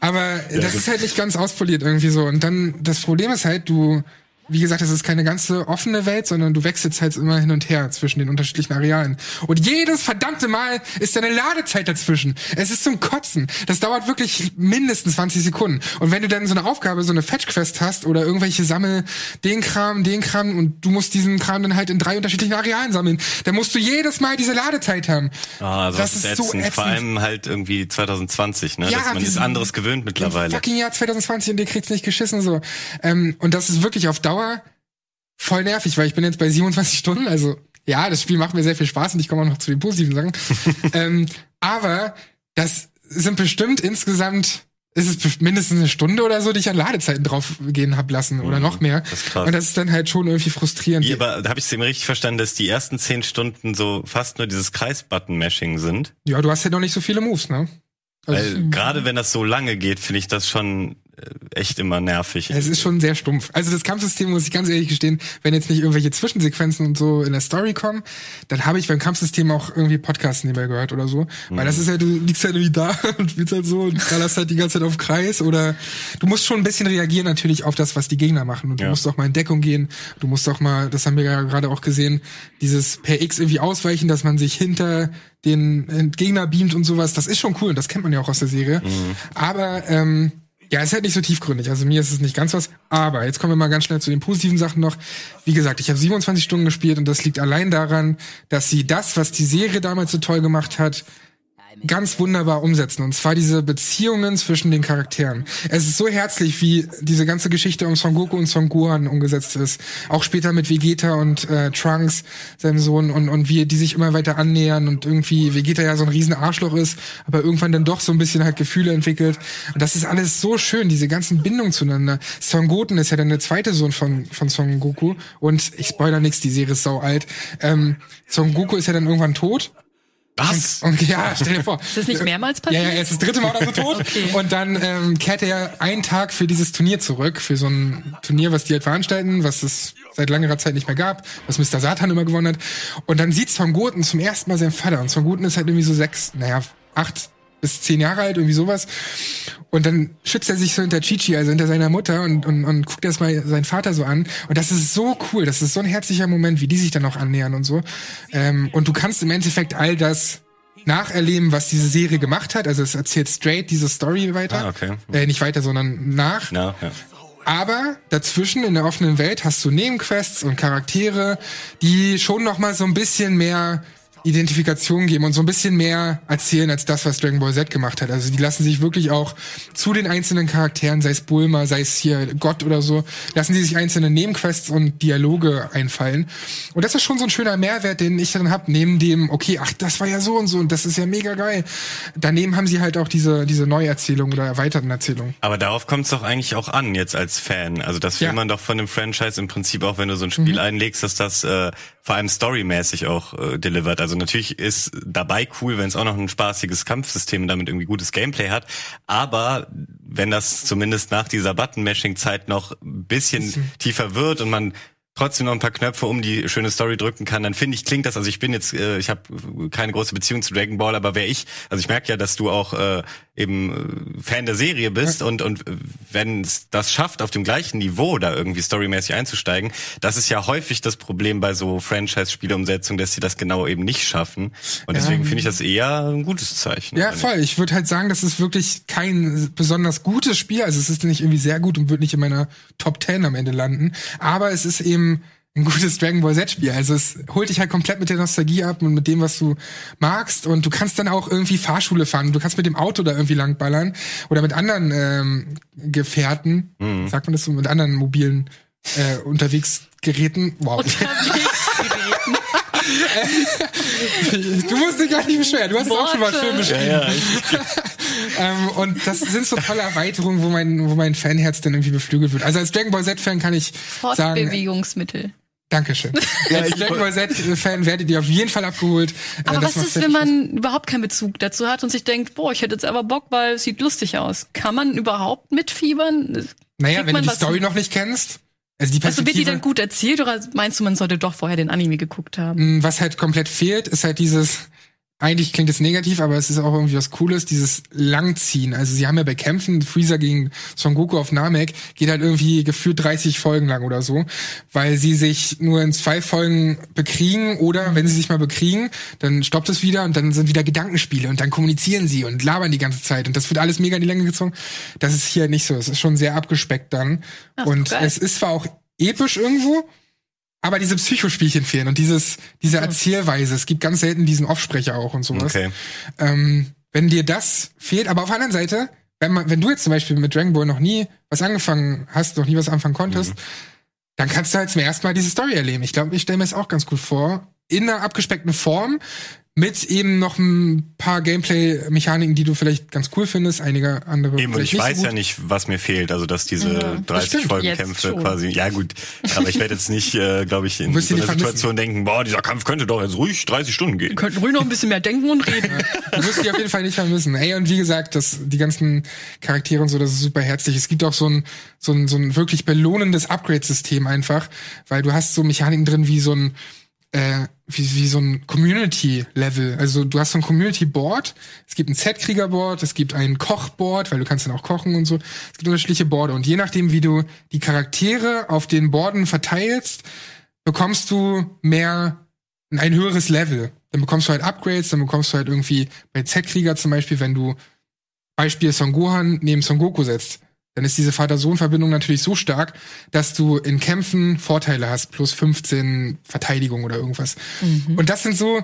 aber das gut. ist halt nicht ganz auspoliert irgendwie so. Und dann, das Problem ist halt, du, wie gesagt, es ist keine ganze offene Welt, sondern du wechselst halt immer hin und her zwischen den unterschiedlichen Arealen. Und jedes verdammte Mal ist da eine Ladezeit dazwischen. Es ist zum Kotzen. Das dauert wirklich mindestens 20 Sekunden. Und wenn du dann so eine Aufgabe, so eine Fetch-Quest hast oder irgendwelche Sammel den Kram, den Kram und du musst diesen Kram dann halt in drei unterschiedlichen Arealen sammeln, dann musst du jedes Mal diese Ladezeit haben. Ah, also Das das, ist ist so ätzend. ätzend. Vor allem halt irgendwie 2020, ne? Ja, Dass man ist anderes gewöhnt mittlerweile. fucking Jahr 2020 und ihr kriegt's nicht geschissen so. Ähm, und das ist wirklich auf Dauer voll nervig, weil ich bin jetzt bei 27 Stunden, also ja, das Spiel macht mir sehr viel Spaß und ich komme auch noch zu den positiven Sachen. ähm, aber das sind bestimmt insgesamt ist es mindestens eine Stunde oder so, die ich an Ladezeiten draufgehen hab lassen oder noch mehr. Mhm. das ist krass. Und das ist dann halt schon irgendwie frustrierend. Wie, aber habe ich es eben richtig verstanden, dass die ersten zehn Stunden so fast nur dieses Kreis-Button-Mashing sind. Ja, du hast ja noch nicht so viele Moves, ne? Also, Weil gerade wenn das so lange geht, finde ich das schon echt immer nervig. Es ist schon sehr stumpf. Also das Kampfsystem, muss ich ganz ehrlich gestehen, wenn jetzt nicht irgendwelche Zwischensequenzen und so in der Story kommen, dann habe ich beim Kampfsystem auch irgendwie Podcasts nebenbei gehört oder so. Weil das ist ja, du liegst halt irgendwie da und spielst halt so und ballerst halt die ganze Zeit auf Kreis oder du musst schon ein bisschen reagieren natürlich auf das, was die Gegner machen. Und du Ja. musst auch mal in Deckung gehen. Du musst auch mal, das haben wir ja gerade auch gesehen, dieses per X irgendwie ausweichen, dass man sich hinter den äh, Gegner beamt und sowas. Das ist schon cool und das kennt man ja auch aus der Serie. Aber ähm, ja, ist halt nicht so tiefgründig. Also mir ist es nicht ganz was. Aber jetzt kommen wir mal ganz schnell zu den positiven Sachen noch. Wie gesagt, ich habe 27 Stunden gespielt und das liegt allein daran, dass sie das, was die Serie damals so toll gemacht hat, ganz wunderbar umsetzen. Und zwar diese Beziehungen zwischen den Charakteren. Es ist so herzlich, wie diese ganze Geschichte um Son Goku und Son Gohan umgesetzt ist. Auch später mit Vegeta und äh, Trunks, seinem Sohn, und, und wie die sich immer weiter annähern und irgendwie Vegeta ja so ein riesen Arschloch ist, aber irgendwann dann doch so ein bisschen halt Gefühle entwickelt. Und das ist alles so schön, diese ganzen Bindungen zueinander. Son Goten ist ja dann der zweite Sohn von, von Son Goku. Und ich spoiler nix, die Serie ist sau alt. Ähm, Son Goku ist ja dann irgendwann tot Was? Und, und ja, stell dir vor. Ist das nicht mehrmals Ja, passiert? ja, er ist das dritte Mal oder so tot. Okay. Und dann ähm, kehrt er einen Tag für dieses Turnier zurück, für so ein Turnier, was die halt veranstalten, was es seit langer Zeit nicht mehr gab, was Mr. Satan immer gewonnen hat. Und dann sieht Son Goten zum ersten Mal seinen Vater. Und Son Goten ist halt irgendwie so sechs, naja, acht bis zehn Jahre alt, irgendwie sowas. Und dann schützt er sich so hinter Chichi, also hinter seiner Mutter und, und, und guckt erstmal seinen Vater so an. Und das ist so cool, das ist so ein herzlicher Moment, wie die sich dann auch annähern und so. Ähm, und du kannst im Endeffekt all das nacherleben, was diese Serie gemacht hat. Also es erzählt straight diese Story weiter. Ah, okay. Äh, nicht weiter, sondern nach. Ja, ja. Aber dazwischen in der offenen Welt hast du Nebenquests und Charaktere, die schon noch mal so ein bisschen mehr Identifikation geben und so ein bisschen mehr erzählen als das, was Dragon Ball Z gemacht hat. Also die lassen sich wirklich auch zu den einzelnen Charakteren, sei es Bulma, sei es hier Gott oder so, lassen die sich einzelne Nebenquests und Dialoge einfallen. Und das ist schon so ein schöner Mehrwert, den ich dann hab neben dem, okay, ach, das war ja so und so und das ist ja mega geil. Daneben haben sie halt auch diese, diese Neuerzählung oder erweiterten Erzählung. Aber darauf kommt es doch eigentlich auch an, jetzt als Fan. Also das will Ja. Mhm. man doch von dem Franchise im Prinzip auch, wenn du so ein Spiel einlegst, dass das äh, vor allem storymäßig auch äh, delivert. Also natürlich ist dabei cool, wenn es auch noch ein spaßiges Kampfsystem und damit irgendwie gutes Gameplay hat. Aber wenn das zumindest nach dieser Button-Mashing-Zeit noch ein bisschen tiefer wird und man trotzdem noch ein paar Knöpfe um die schöne Story drücken kann, dann finde ich, klingt das, also ich bin jetzt, äh, ich habe keine große Beziehung zu Dragon Ball, aber wäre ich, also ich merke ja, dass du auch äh, eben äh, Fan der Serie bist und, und wenn es das schafft, auf dem gleichen Niveau da irgendwie storymäßig einzusteigen, das ist ja häufig das Problem bei so Franchise-Spieleumsetzungen, dass sie das genau eben nicht schaffen. Und deswegen finde ich das eher ein gutes Zeichen. Ja, voll. Ich würde halt sagen, das ist wirklich kein besonders gutes Spiel. Also es ist nicht irgendwie sehr gut und wird nicht in meiner Top 10 am Ende landen. Aber es ist eben ein gutes Dragon Ball Z-Spiel. Also es holt dich halt komplett mit der Nostalgie ab und mit dem, was du magst. Und du kannst dann auch irgendwie Fahrschule fahren. Du kannst mit dem Auto da irgendwie langballern oder mit anderen ähm, Gefährten, sagt man das so, mit anderen mobilen äh, unterwegs Geräten. Wow. Unterwegsgeräten. du musst dich gar nicht beschweren. Du hast es auch schon mal Worte. schön beschrieben. Ja, ja. Ähm, und das sind so tolle Erweiterungen, wo mein, wo mein Fanherz dann irgendwie beflügelt wird. Also als Dragon Ball Z-Fan kann ich sagen, Fortbewegungsmittel. Dankeschön. als Dragon Ball Z-Fan werdet ihr auf jeden Fall abgeholt. Äh, Aber was ist, wenn man überhaupt keinen Bezug dazu hat und sich denkt, boah, ich hätte jetzt aber Bock, weil es sieht lustig aus. Kann man überhaupt mitfiebern? Naja, kriegt wenn du man die Story noch nicht kennst, also die Also wird die dann gut erzählt oder meinst du, man sollte doch vorher den Anime geguckt haben? mh, was halt komplett fehlt, ist halt dieses, eigentlich klingt es negativ, aber es ist auch irgendwie was Cooles, dieses Langziehen. Also sie haben ja bei Kämpfen, Freezer gegen Son Goku auf Namek, geht halt irgendwie gefühlt 30 Folgen lang oder so, weil sie sich nur in zwei Folgen bekriegen oder wenn sie sich mal bekriegen, dann stoppt es wieder und dann sind wieder Gedankenspiele und dann kommunizieren sie und labern die ganze Zeit und das wird alles mega in die Länge gezogen. Das ist hier nicht so. Es ist schon sehr abgespeckt dann. Ach, und geil. es ist zwar auch episch irgendwo, aber diese Psychospielchen fehlen und dieses, diese Erzählweise. Es gibt ganz selten diesen Offsprecher auch und sowas. Okay. Ähm, wenn dir das fehlt, aber auf der anderen Seite, wenn man, wenn du jetzt zum Beispiel mit Dragon Ball noch nie was angefangen hast, noch nie was anfangen konntest, dann kannst du halt zum ersten Mal diese Story erleben. Ich glaube, ich stelle mir es auch ganz gut vor. In einer abgespeckten Form, mit eben noch ein paar Gameplay-Mechaniken, die du vielleicht ganz cool findest, einige andere Eben, und vielleicht ich nicht weiß so gut. ja nicht, was mir fehlt. Also, dass diese Ja, das 30 stimmt. Folgenkämpfe quasi, ja gut, aber ich werde jetzt nicht, äh, glaube ich, in so einer. Situation denken, boah, dieser Kampf könnte doch jetzt ruhig 30 Stunden gehen. Könnten ruhig noch ein bisschen mehr denken und reden. Du wirst die auf jeden Fall nicht vermissen. Ey, und wie gesagt, das, die ganzen Charaktere und so, das ist super herzlich. Es gibt auch so ein, so ein, so ein wirklich belohnendes Upgrade-System einfach, weil du hast so Mechaniken drin wie so ein, äh, wie, wie so ein Community-Level. Also du hast so ein Community-Board, es gibt ein Z-Krieger-Board, es gibt ein Koch-Board, weil du kannst dann auch kochen und so. Es gibt unterschiedliche Boarde und je nachdem, wie du die Charaktere auf den Boarden verteilst, bekommst du mehr ein höheres Level. Dann bekommst du halt Upgrades, dann bekommst du halt irgendwie bei Z-Krieger zum Beispiel, wenn du Beispiel Son Gohan neben Son Goku setzt, dann ist diese Vater-Sohn-Verbindung natürlich so stark, dass du in Kämpfen Vorteile hast, plus 15 Verteidigung oder irgendwas. Und das sind so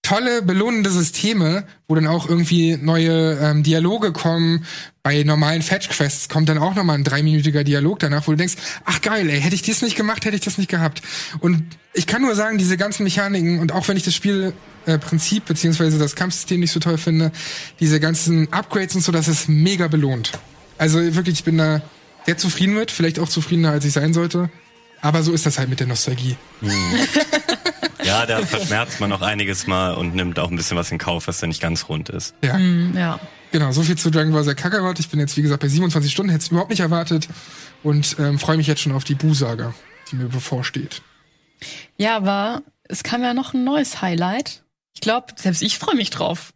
tolle, belohnende Systeme, wo dann auch irgendwie neue ähm, Dialoge kommen. Bei normalen Fetch-Quests kommt dann auch nochmal ein dreiminütiger Dialog danach, wo du denkst, ach geil, ey, hätte ich das nicht gemacht, hätte ich das nicht gehabt. Und ich kann nur sagen, diese ganzen Mechaniken, und auch wenn ich das Spiel äh, Prinzip beziehungsweise das Kampfsystem nicht so toll finde, diese ganzen Upgrades und so, das ist mega belohnt. Also wirklich, ich bin da sehr zufrieden mit, vielleicht auch zufriedener, als ich sein sollte. Aber so ist das halt mit der Nostalgie. Ja, da verschmerzt man noch einiges mal und nimmt auch ein bisschen was in Kauf, was da nicht ganz rund ist. Ja. Ja. Genau, so viel zu Dragon Ball Z Kakarot. Ich bin jetzt, wie gesagt, bei 27 Stunden, hätte es überhaupt nicht erwartet und ähm, freue mich jetzt schon auf die Bu-Saga, die mir bevorsteht. Ja, aber es kam ja noch ein neues Highlight. Ich glaube, selbst ich freue mich drauf.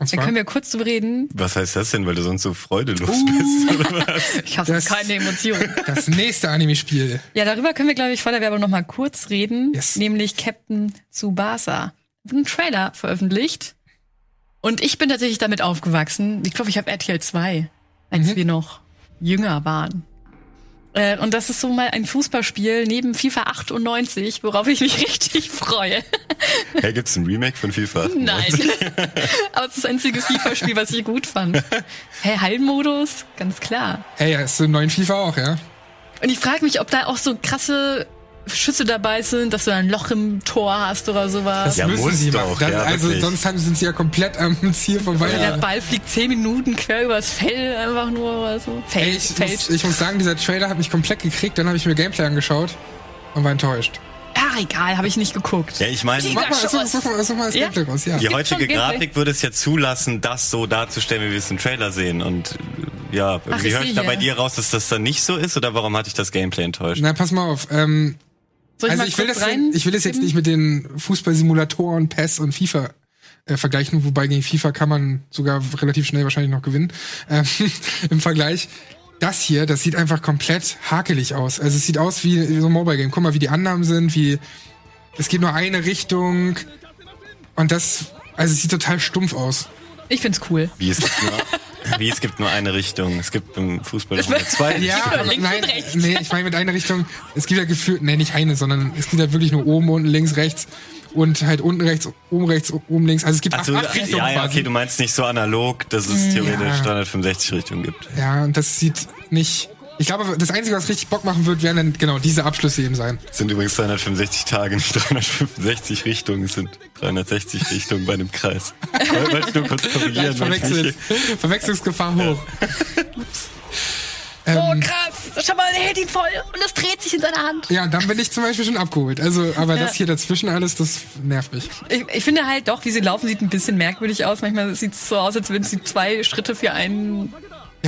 Und Da können wir kurz drüber reden. Was heißt das denn, weil du sonst so freudelos Uh. bist, oder was? Ich habe keine Emotionen. das nächste Anime-Spiel. Ja, darüber können wir, glaube ich, vor der Werbung noch mal kurz reden. Yes. Nämlich Captain Tsubasa. Ein Trailer veröffentlicht. Und ich bin tatsächlich damit aufgewachsen. Ich glaube, ich habe RTL 2, als Mhm. wir noch jünger waren. Äh, und das ist so mal ein Fußballspiel neben FIFA 98, worauf ich mich richtig freue. Hey, gibt's ein Remake von FIFA? Nein. Aber es ist das einzige FIFA-Spiel, was ich gut fand. Hey, Heilmodus? Ganz klar. Hey, ja, ist im neuen FIFA auch, ja? Und ich frage mich, ob da auch so krasse Schüsse dabei sind, dass du ein Loch im Tor hast oder sowas. Ja, müssen sie doch, machen. Das, ja, also wirklich. sonst haben, sind sie ja komplett am Ziel vorbei. Der Ball fliegt zehn Minuten quer übers Feld einfach nur oder so. Feld, Ey, ich, Feld. muss, ich muss sagen, dieser Trailer hat mich komplett gekriegt. Dann habe ich mir Gameplay angeschaut und war enttäuscht. ja, egal, habe ich nicht geguckt. Ja, ich meine, Mega Mach mal, such, Schuss. such, mal- such mal das Ja. Gameplay raus, ja. die heutige. Grafik würde es ja zulassen, das so darzustellen, wie wir es im Trailer sehen. Und ja, Ach, wie ich höre ich da bei dir raus, dass das dann nicht so ist? Oder warum hatte ich das Gameplay enttäuscht? Na, pass mal auf. Ähm, Soll ich also mal ich will, das, rein? ich will das jetzt nicht mit den Fußballsimulatoren, PES und FIFA äh, vergleichen, wobei gegen FIFA kann man sogar relativ schnell wahrscheinlich noch gewinnen. Ähm, Im Vergleich. Das hier, das sieht einfach komplett hakelig aus. Also es sieht aus wie, wie so ein Mobile Game. Guck mal, wie die Annahmen sind, wie es geht nur eine Richtung und das, also es sieht total stumpf aus. Ich find's cool. Wie es gibt nur, wie es gibt nur eine Richtung. Es gibt im Fußball nur zwei. Ja, aber links nein, und rechts. nee, ich meine mit einer Richtung, es gibt ja gefühlt, nee, nicht eine, sondern es gibt ja wirklich nur oben, unten, links, rechts und halt unten rechts, oben rechts, oben links. Also es gibt Also, acht, acht Richtungen ja, ja, okay, du meinst nicht so analog, dass es theoretisch Ja. 365 Richtungen gibt. Ja, und das sieht nicht. Ich glaube, das Einzige, was richtig Bock machen wird, werden dann genau diese Abschlüsse eben sein. Es sind übrigens 365 Tage, nicht 365 Richtungen, es sind 360 Richtungen bei einem Kreis. Wollte wollte ich nur kurz korrigieren. Verwechselt. Verwechslungsgefahr hoch. Oh, Ähm, krass. Schau mal, der hält ihn voll und es dreht sich in seiner Hand. ja, dann bin ich zum Beispiel schon abgeholt. Also, aber Ja. das hier dazwischen alles, das nervt mich. Ich, ich finde halt doch, wie sie laufen, sieht ein bisschen merkwürdig aus. Manchmal sieht es so aus, als würden sie zwei Schritte für einen.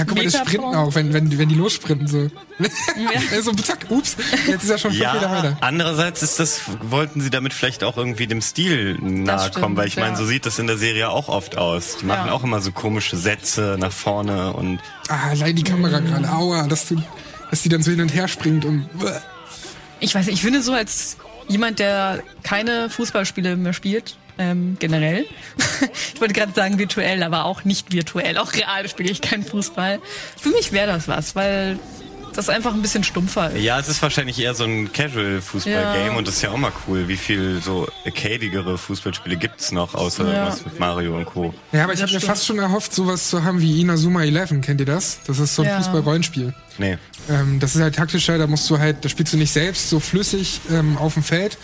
Ja, guck mal, das Sprinten auch, wenn, wenn, wenn die lossprinten, so. so, zack, ups, jetzt ist er schon Ja, weiter. andererseits ist das, wollten sie damit vielleicht auch irgendwie dem Stil nahe stimmt, kommen, weil ich meine, ja. so sieht das in der Serie auch oft aus. Die machen Ja. auch immer so komische Sätze nach vorne und Ah, allein die Kamera gerade, aua, dass du, dass die dann so hin und her springt und, Ich weiß ich finde so als jemand, der keine Fußballspiele mehr spielt, ähm, generell. ich wollte gerade sagen virtuell, aber auch nicht virtuell. Auch real spiele ich keinen Fußball. Für mich wäre das was, weil das einfach ein bisschen stumpfer ist. Ja, es ist wahrscheinlich eher so ein Casual-Fußball-Game Ja. und das ist ja auch mal cool. Wie viel so arcadigere Fußballspiele gibt's noch, außer Ja. was mit Mario und Co. Ja, aber ich habe mir fast schon erhofft, sowas zu haben wie Inazuma 11. Kennt ihr das? Das ist so ein Ja. Fußball-Rollenspiel. Nee. Ähm, das ist halt taktischer, da musst du halt, da spielst du nicht selbst so flüssig ähm, auf dem Feld,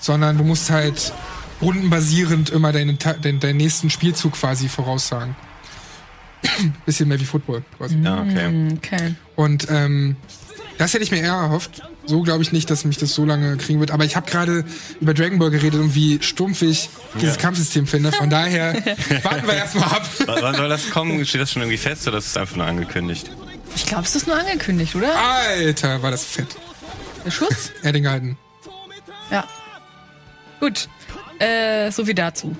sondern du musst halt rundenbasierend immer deinen, deinen, deinen nächsten Spielzug quasi voraussagen. Bisschen mehr wie Football quasi. Ja, okay. Okay. Und ähm, das hätte ich mir eher erhofft. So glaube ich nicht, dass mich das so lange kriegen wird. Aber ich habe gerade über Dragon Ball geredet und wie stumpf ich dieses Ja. Kampfsystem finde. Von daher warten wir erstmal ab. W- Wann soll das kommen? Steht das schon irgendwie fest oder ist es einfach nur angekündigt? Ich glaube, es ist nur angekündigt, oder? Alter, war das fett. Der Schuss? Er hat den gehalten. Ja. Gut. Äh, so viel dazu.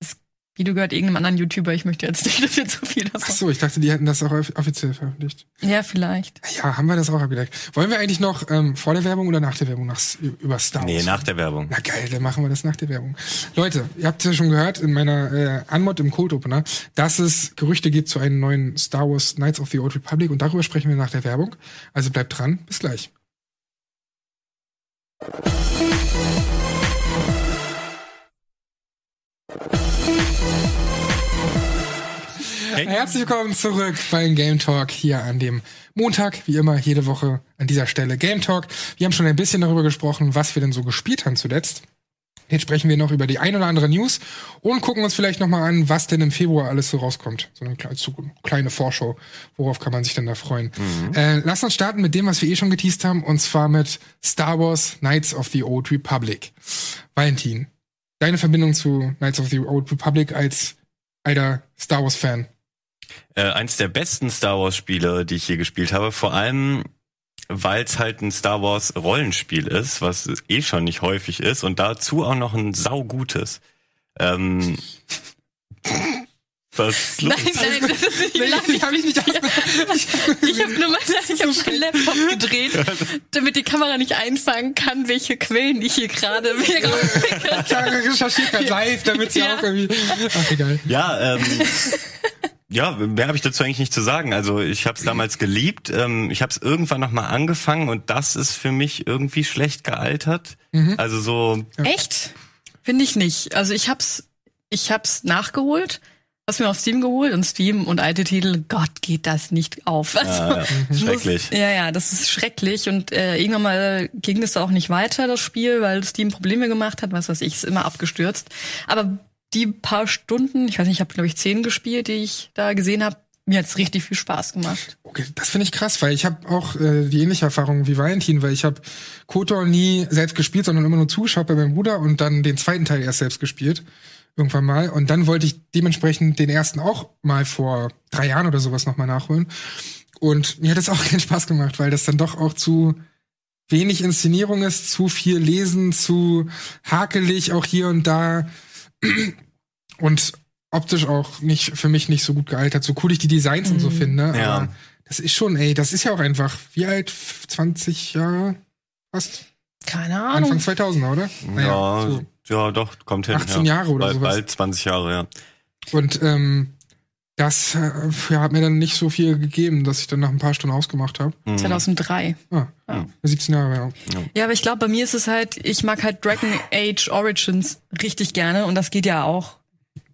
Das Video gehört irgendeinem anderen YouTuber. Ich möchte jetzt nicht, dass wir zu viel Ach davon. so, ich dachte, die hätten das auch off- offiziell veröffentlicht. Ja, vielleicht. Ja, haben wir das auch abgedeckt. Wollen wir eigentlich noch ähm, vor der Werbung oder nach der Werbung nach, über Star Wars? Nee, nach der Werbung. Na geil, dann machen wir das nach der Werbung. Leute, ihr habt ja schon gehört in meiner äh, Anmod im Cold Opener, dass es Gerüchte gibt zu einem neuen Star Wars Knights of the Old Republic und darüber sprechen wir nach der Werbung. Also bleibt dran, bis gleich. Herzlich willkommen zurück bei Game Talk hier an dem Montag, wie immer jede Woche an dieser Stelle Game Talk. Wir haben schon ein bisschen darüber gesprochen, was wir denn so gespielt haben zuletzt. Jetzt sprechen wir noch über die ein oder andere News und gucken uns vielleicht noch mal an, was denn im Februar alles so rauskommt. So eine kleine Vorschau. Worauf kann man sich denn da freuen? Mhm. Äh, lass uns starten mit dem, was wir eh schon geteased haben, und zwar mit Star Wars Knights of the Old Republic. Valentin, deine Verbindung zu Knights of the Old Republic als alter Star Wars Fan? Äh, eins der besten Star Wars Spiele, die ich je gespielt habe. Vor allem weil es halt ein Star Wars Rollenspiel ist, was eh schon nicht häufig ist und dazu auch noch ein saugutes. Ähm, was ist los? Nein, nein, das ist nicht nee, ich, hab ich nicht Ich habe nur mal, ich habe meinen Laptop gedreht, damit die Kamera nicht einfangen kann, welche Quellen ich hier gerade rauspicke. Ich recherchiere gerade live, damit sie ja. auch irgendwie. Ach, egal. Ja, ähm, ja, mehr habe ich dazu eigentlich nicht zu sagen. Also ich habe es damals geliebt. Ähm, ich habe es irgendwann noch mal angefangen und das ist für mich irgendwie schlecht gealtert. Mhm. Also so. Echt? Finde ich nicht. Also ich hab's, ich hab's nachgeholt. Hast mir auf Steam geholt und Steam und alte Titel, Gott, geht das nicht auf. Also, ja, ja. Schrecklich. Muss, ja, ja, das ist schrecklich. Und äh, irgendwann mal ging es auch nicht weiter, das Spiel, weil Steam Probleme gemacht hat, was weiß ich, ist immer abgestürzt. Aber die paar Stunden, ich weiß nicht, ich habe glaube ich zehn gespielt, die ich da gesehen habe, mir hat's richtig viel Spaß gemacht. Okay, das finde ich krass, weil ich habe auch äh, die ähnliche Erfahrung wie Valentin, weil ich habe KOTOR nie selbst gespielt, sondern immer nur zugeschaut bei meinem Bruder und dann den zweiten Teil erst selbst gespielt irgendwann mal und dann wollte ich dementsprechend den ersten auch mal vor drei Jahren oder sowas noch mal nachholen und mir hat das auch keinen Spaß gemacht, weil das dann doch auch zu wenig Inszenierung ist, zu viel Lesen, zu hakelig auch hier und da und optisch auch nicht für mich nicht so gut gealtert, so cool ich die Designs mhm. und so mhm. finde. Ja. Aber das ist schon, ey, das ist ja auch einfach, wie alt? 20 Jahre? Fast? Keine Ahnung. Anfang 2000er, oder? Naja, ja, so. Ja, doch, kommt hin. 18 ja. Jahre oder bald, sowas. Bald 20 Jahre, ja. Und ähm, das äh, ja, hat mir dann nicht so viel gegeben, dass ich dann nach ein paar Stunden ausgemacht habe. Mhm. 2003. Ah, ja. 17 Jahre, ja. Ja, aber ich glaube, bei mir ist es halt, ich mag halt Dragon Age Origins richtig gerne und das geht ja auch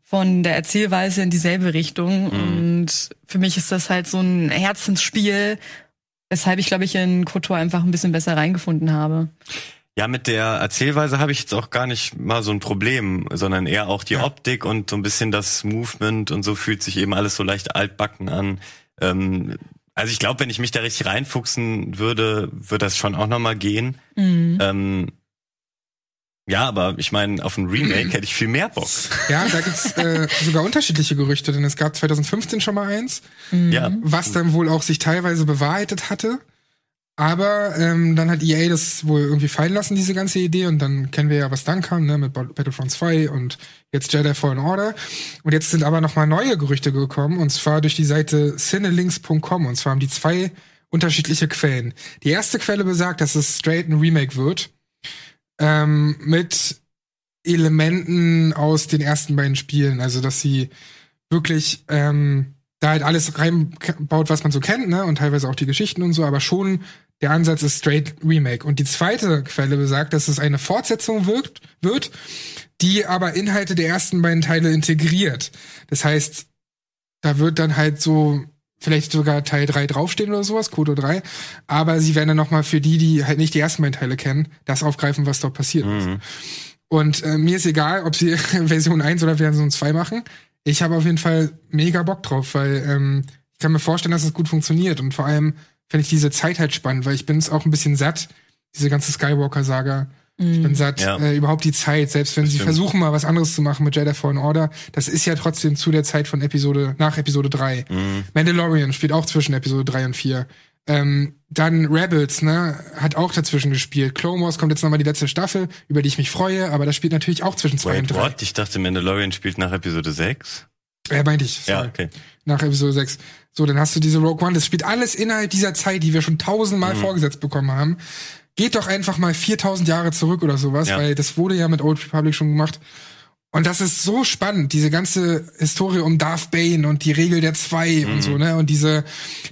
von der Erzählweise in dieselbe Richtung. Mhm. Und für mich ist das halt so ein Herzensspiel, weshalb ich, glaube ich, in KOTOR einfach ein bisschen besser reingefunden habe. Ja, mit der Erzählweise habe ich jetzt auch gar nicht mal so ein Problem, sondern eher auch die ja. Optik und so ein bisschen das Movement und so fühlt sich eben alles so leicht altbacken an. Ähm, also ich glaube, wenn ich mich da richtig reinfuchsen würde, würde das schon auch nochmal gehen. Mhm. Ähm, ja, aber ich meine, auf ein Remake hätte ich viel mehr Bock. Ja, da gibt's äh, sogar unterschiedliche Gerüchte, denn es gab 2015 schon mal eins, mhm. was dann wohl auch sich teilweise bewahrheitet hatte. Aber ähm, dann hat EA das wohl irgendwie fallen lassen, diese ganze Idee. Und dann kennen wir ja, was dann kam, ne, mit Battlefront 2 und jetzt Jedi Fallen Order. Und jetzt sind aber noch mal neue Gerüchte gekommen, und zwar durch die Seite cinelinks.com. Und zwar haben die zwei unterschiedliche Quellen. Die erste Quelle besagt, dass es straight ein Remake wird. Ähm, mit Elementen aus den ersten beiden Spielen. Also, dass sie wirklich ähm, da halt alles reinbaut, was man so kennt, ne? Und teilweise auch die Geschichten und so, aber schon der Ansatz ist straight Remake. Und die zweite Quelle besagt, dass es eine Fortsetzung wirkt, wird, die aber Inhalte der ersten beiden Teile integriert. Das heißt, da wird dann halt so vielleicht sogar Teil 3 draufstehen oder sowas, Kodo 3. Aber sie werden dann nochmal für die, die halt nicht die ersten beiden Teile kennen, das aufgreifen, was dort passiert mhm. ist. Und äh, mir ist egal, ob sie Version 1 oder Version 2 machen. Ich habe auf jeden Fall mega Bock drauf, weil ähm, ich kann mir vorstellen, dass es gut funktioniert. Und vor allem finde ich diese Zeit halt spannend, weil ich bin es auch ein bisschen satt, diese ganze Skywalker-Saga. Mm. Ich bin mhm. satt, ja. äh, überhaupt die Zeit, selbst wenn das sie stimmt. versuchen mal was anderes zu machen mit Jedi Fallen Order, das ist ja trotzdem zu der Zeit von Episode, nach Episode 3. Mm. Mandalorian spielt auch zwischen Episode 3 und 4. Ähm, dann Rebels, ne, hat auch dazwischen gespielt. Clone Wars kommt jetzt nochmal die letzte Staffel, über die ich mich freue, aber das spielt natürlich auch zwischen 2 und 3. What? Ich dachte, Mandalorian spielt nach Episode 6. Ja, meinte ich. Sorry. Ja, okay. Nach Episode 6. So, dann hast du diese Rogue One. Das spielt alles innerhalb dieser Zeit, die wir schon tausendmal mhm. vorgesetzt bekommen haben. Geht doch einfach mal 4000 Jahre zurück oder sowas, ja. weil das wurde ja mit Old Republic schon gemacht. Und das ist so spannend, diese ganze Historie um Darth Bane und die Regel der zwei mhm. und so, ne? Und diese,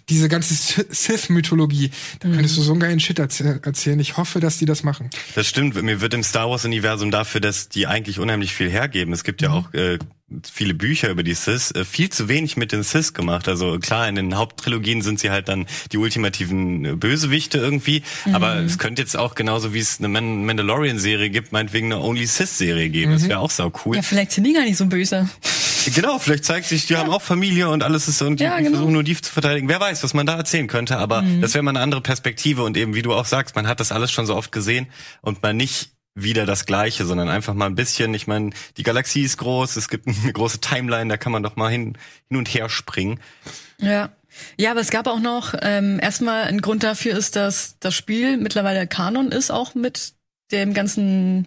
diese ganze Sith-Mythologie. Da mhm. könntest du so einen geilen Shit erzählen. Ich hoffe, dass die das machen. Das stimmt. Mir wird im Star Wars-Universum dafür, dass die eigentlich unheimlich viel hergeben. Es gibt ja mhm. auch äh, viele Bücher über die Sith, äh, viel zu wenig mit den Sith gemacht. Also klar, in den Haupttrilogien sind sie halt dann die ultimativen äh, Bösewichte irgendwie, mhm. aber es könnte jetzt auch genauso wie es eine Man Mandalorian-Serie gibt, meinetwegen eine Only Sith-Serie geben. Mhm. Das wäre auch sau cool. Ja, vielleicht sind die gar nicht so böse. Genau, vielleicht zeigt sich, die ja. haben auch Familie und alles ist und die ja, genau. versuchen nur die zu verteidigen. Wer weiß, was man da erzählen könnte, aber mhm. das wäre mal eine andere Perspektive und eben, wie du auch sagst, man hat das alles schon so oft gesehen und man nicht wieder das Gleiche, sondern einfach mal ein bisschen. Ich meine, die Galaxie ist groß, es gibt eine große Timeline, da kann man doch mal hin, hin und her springen. Ja. Ja, aber es gab auch noch ähm, erstmal ein Grund dafür ist, dass das Spiel mittlerweile Kanon ist, auch mit dem ganzen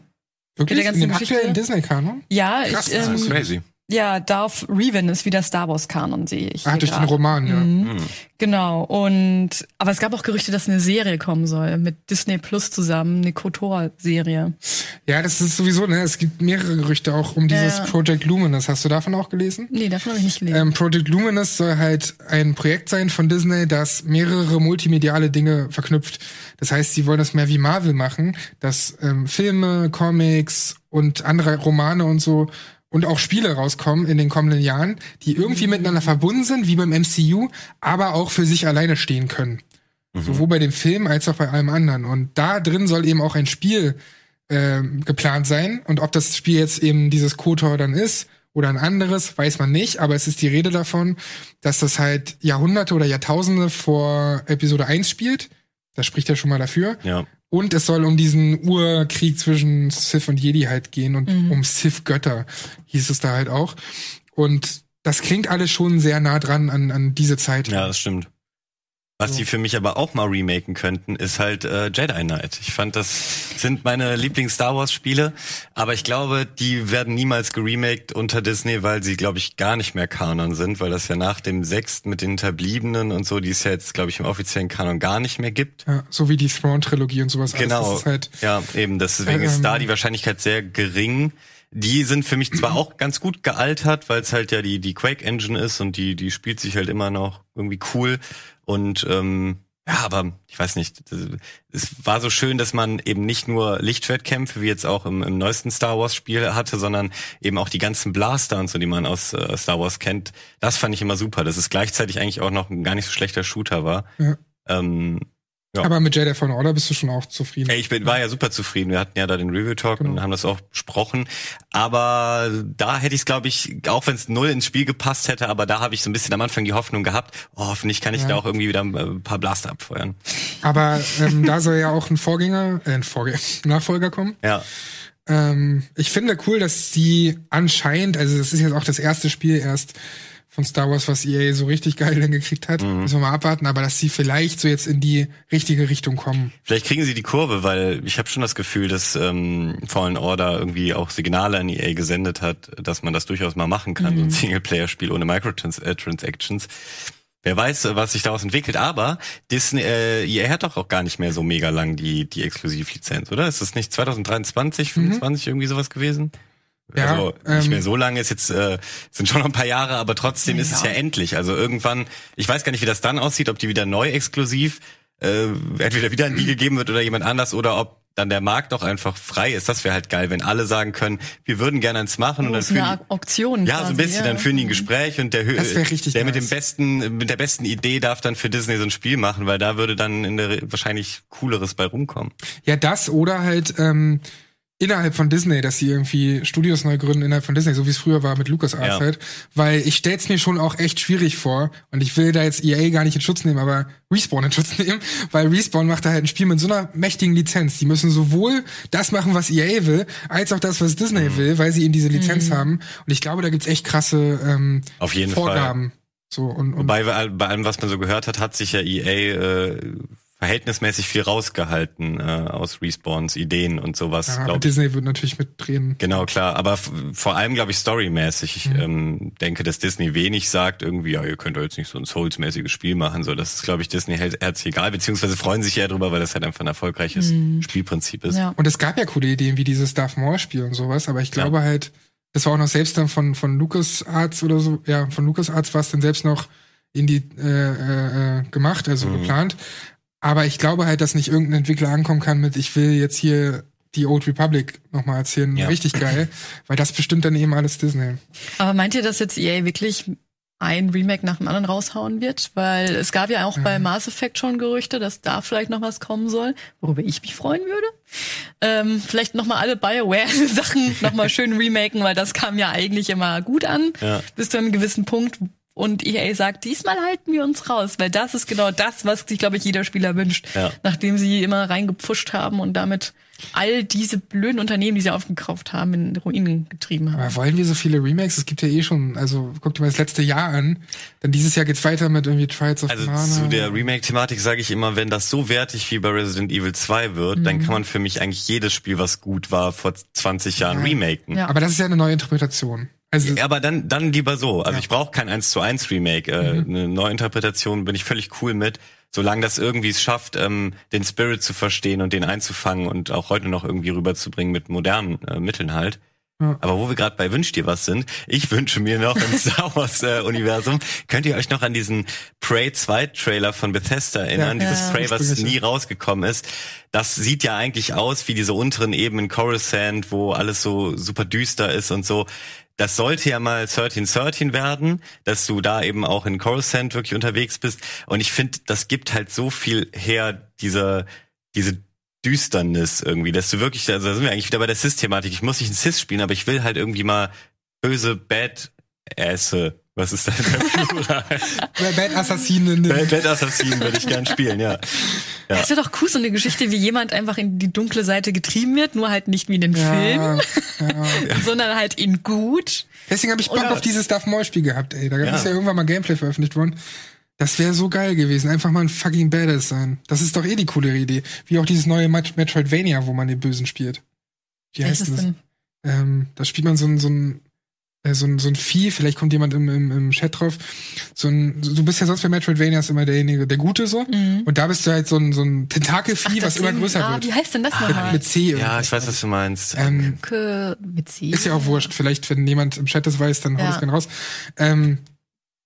Wirklich? Mit der ganzen In dem aktuellen Disney-Kanon? Ja, Krass, ich, ähm, das ist crazy. Ja, Darth Revan ist wieder Star Wars Kanon, sehe ich. Ah, durch grad. den Roman, ja. Mhm. Mhm. Genau. Und aber es gab auch Gerüchte, dass eine Serie kommen soll mit Disney Plus zusammen, eine Kotor-Serie. Ja, das ist sowieso, ne? Es gibt mehrere Gerüchte auch um dieses ja. Project Luminous. Hast du davon auch gelesen? Nee, davon habe ich nicht gelesen. Ähm, Project Luminous soll halt ein Projekt sein von Disney, das mehrere multimediale Dinge verknüpft. Das heißt, sie wollen das mehr wie Marvel machen, dass ähm, Filme, Comics und andere Romane und so und auch Spiele rauskommen in den kommenden Jahren, die irgendwie miteinander verbunden sind, wie beim MCU, aber auch für sich alleine stehen können. Mhm. Sowohl bei dem Film als auch bei allem anderen. Und da drin soll eben auch ein Spiel äh, geplant sein. Und ob das Spiel jetzt eben dieses KOTOR dann ist oder ein anderes, weiß man nicht. Aber es ist die Rede davon, dass das halt Jahrhunderte oder Jahrtausende vor Episode 1 spielt. Das spricht ja schon mal dafür. Ja. Und es soll um diesen Urkrieg zwischen Sith und Jedi halt gehen und mhm. um Sith-Götter hieß es da halt auch. Und das klingt alles schon sehr nah dran an, an diese Zeit. Ja, das stimmt. Was so. die für mich aber auch mal remaken könnten, ist halt äh, Jedi Knight. Ich fand, das sind meine Lieblings-Star Wars-Spiele, aber ich glaube, die werden niemals geremaked unter Disney, weil sie, glaube ich, gar nicht mehr Kanon sind, weil das ja nach dem sechsten mit den Hinterbliebenen und so, die es ja jetzt, glaube ich, im offiziellen Kanon gar nicht mehr gibt. Ja, so wie die Throne-Trilogie und sowas. Genau. Alles, halt, ja, eben. Deswegen äh, ist da ähm, die Wahrscheinlichkeit sehr gering. Die sind für mich zwar auch ganz gut gealtert, weil es halt ja die, die Quake Engine ist und die, die spielt sich halt immer noch irgendwie cool. Und ähm, ja, aber ich weiß nicht, es war so schön, dass man eben nicht nur Lichtschwertkämpfe, wie jetzt auch im, im neuesten Star Wars Spiel hatte, sondern eben auch die ganzen Blaster und so, die man aus äh, Star Wars kennt. Das fand ich immer super, dass es gleichzeitig eigentlich auch noch ein gar nicht so schlechter Shooter war. Ja. Ähm, ja. Aber mit Jedi Fallen Order bist du schon auch zufrieden. Ich bin, war ja super zufrieden. Wir hatten ja da den Review-Talk genau. und haben das auch besprochen. Aber da hätte ich es, glaube ich, auch wenn es null ins Spiel gepasst hätte, aber da habe ich so ein bisschen am Anfang die Hoffnung gehabt, oh, hoffentlich kann ich ja. da auch irgendwie wieder ein paar Blaster abfeuern. Aber ähm, da soll ja auch ein Vorgänger, äh, ein Vorgänger, Nachfolger kommen. Ja. Ähm, ich finde cool, dass sie anscheinend, also das ist jetzt auch das erste Spiel erst, von Star Wars, was EA so richtig geil hingekriegt hat. Mhm. Müssen wir mal abwarten, aber dass sie vielleicht so jetzt in die richtige Richtung kommen. Vielleicht kriegen sie die Kurve, weil ich habe schon das Gefühl, dass ähm, Fallen Order irgendwie auch Signale an EA gesendet hat, dass man das durchaus mal machen kann, mhm. so ein mhm. Singleplayer-Spiel ohne Microtransactions. Wer weiß, was sich daraus entwickelt, aber Disney, äh, EA hat doch auch gar nicht mehr so mega lang die, die Exklusivlizenz, oder? Ist das nicht 2023, 2025 mhm. irgendwie sowas gewesen? Ja, also nicht mehr ähm, so lange ist jetzt äh, sind schon noch ein paar Jahre, aber trotzdem ja. ist es ja endlich. Also irgendwann, ich weiß gar nicht, wie das dann aussieht, ob die wieder neu exklusiv äh, entweder wieder an die gegeben wird oder jemand anders oder ob dann der Markt doch einfach frei ist. Das wäre halt geil, wenn alle sagen können, wir würden gerne eins machen oh, und dann führen eine Auktion. Ja, so ein bisschen, ja. dann führen die ein Gespräch und der der nice. mit dem besten mit der besten Idee darf dann für Disney so ein Spiel machen, weil da würde dann in der wahrscheinlich cooleres bei rumkommen. Ja, das oder halt ähm, innerhalb von Disney, dass sie irgendwie Studios neu gründen innerhalb von Disney, so wie es früher war mit LucasArts ja. halt, weil ich stell's mir schon auch echt schwierig vor und ich will da jetzt EA gar nicht in Schutz nehmen, aber Respawn in Schutz nehmen, weil Respawn macht da halt ein Spiel mit so einer mächtigen Lizenz. Die müssen sowohl das machen, was EA will, als auch das, was Disney mhm. will, weil sie eben diese Lizenz mhm. haben und ich glaube, da gibt's echt krasse ähm, Auf jeden Vorgaben. Fall. So, und, und Wobei bei allem, was man so gehört hat, hat sich ja EA äh, verhältnismäßig viel rausgehalten äh, aus Respawns Ideen und sowas. Ja, glaub Disney wird natürlich mit drehen. Genau, klar. Aber vor allem, glaube ich, storymäßig. Ich mhm. ähm, denke, dass Disney wenig sagt, irgendwie, ja, ihr könnt doch jetzt nicht so ein Souls-mäßiges Spiel machen. So, das ist, glaube ich, Disney herzlich egal, beziehungsweise freuen sich eher drüber, weil das halt einfach ein erfolgreiches mhm. Spielprinzip ist. Ja. Und es gab ja coole Ideen wie dieses Darth Maul-Spiel und sowas, aber ich glaube ja. halt, das war auch noch selbst dann von, von Lucas Arts oder so, ja, von Lucas Arts war es dann selbst noch in die äh, äh, äh gemacht, also mhm. geplant. Aber ich glaube halt, dass nicht irgendein Entwickler ankommen kann mit, ich will jetzt hier die Old Republic nochmal erzählen. Ja. Richtig geil. weil das bestimmt dann eben alles Disney. Aber meint ihr, dass jetzt EA wirklich ein Remake nach dem anderen raushauen wird? Weil es gab ja auch bei Mass Effect schon Gerüchte, dass da vielleicht noch was kommen soll, worüber ich mich freuen würde. Ähm, vielleicht noch mal alle Bioware-Sachen noch mal schön remaken, weil das kam ja eigentlich immer gut an, Ja. bis zu einem gewissen Punkt. Und EA sagt, diesmal halten wir uns raus, weil das ist genau das, was sich, glaube ich, jeder Spieler wünscht. Ja. Nachdem sie immer reingepfuscht haben und damit all diese blöden Unternehmen, die sie aufgekauft haben, in Ruinen getrieben haben. Aber wollen wir so viele Remakes? Es gibt ja eh schon, also guck dir mal das letzte Jahr an. Dann dieses Jahr geht's weiter mit irgendwie Trials of Also Mana. zu der Remake-Thematik sage ich immer, wenn das so wertig wie bei Resident Evil 2 wird, dann kann man für mich eigentlich jedes Spiel, was gut war, vor 20 Jahren Ja. remaken. Ja. Aber das ist ja eine neue Interpretation. Also Ja, Aber dann, dann lieber so. Also Ja. ich brauche kein 1 zu 1 Remake. Äh, Eine Neuinterpretation bin ich völlig cool mit, solange das irgendwie es schafft, ähm, den Spirit zu verstehen und den einzufangen und auch heute noch irgendwie rüberzubringen mit modernen äh, Mitteln halt. Ja. Aber wo wir gerade bei Wünsch dir was sind, ich wünsche mir noch im Star Wars äh, Universum, könnt ihr euch noch an diesen Prey 2 Trailer von Bethesda erinnern? Ja. Dieses Ja. Prey, was nie rausgekommen ist. Das sieht ja eigentlich aus wie diese unteren Ebenen Coruscant, wo alles so super düster ist und so. Das sollte ja mal 1313 werden, dass du da eben auch in Coruscant wirklich unterwegs bist. Und ich finde, das gibt halt so viel her, diese, diese Düsternis irgendwie, dass du wirklich, also da sind wir eigentlich wieder bei der Cis-Thematik. Ich muss nicht einen Cis spielen, aber ich will halt irgendwie mal böse Bad Asse. Was ist da der Plural? Bad Assassinen. Bad, Bad Assassin würde ich gern spielen, ja. Ja. Das wäre doch cool, so eine Geschichte, wie jemand einfach in die dunkle Seite getrieben wird, nur halt nicht wie in den Film, Ja, ja. sondern halt in gut. Deswegen habe ich Bock Oder- auf dieses Darth Maul Spiel gehabt, ey. Da Ja. ist ja irgendwann mal Gameplay veröffentlicht worden. Das wäre so geil gewesen. Einfach mal ein fucking Badass sein. Das ist doch eh die coole Idee. Wie auch dieses neue Met Metroidvania, wo man den Bösen spielt. Wie heißt Welches denn das? denn? Ähm, da spielt man so ein, so ein, äh, so ein, so ein Vieh, vielleicht kommt jemand im, im, im Chat drauf. So ein, du bist ja sonst bei Metroidvanias immer derjenige, der Gute so. Und da bist du halt so ein, so ein Tentakelvieh, was immer größer ah, wird. Wie heißt denn das nochmal? Mit C. Ja, irgendwas. ich weiß, was du meinst. Ähm, Mit C. ist ja auch wurscht. Vielleicht, wenn jemand im Chat das weiß, dann hau Ja. es gerne raus. Ähm,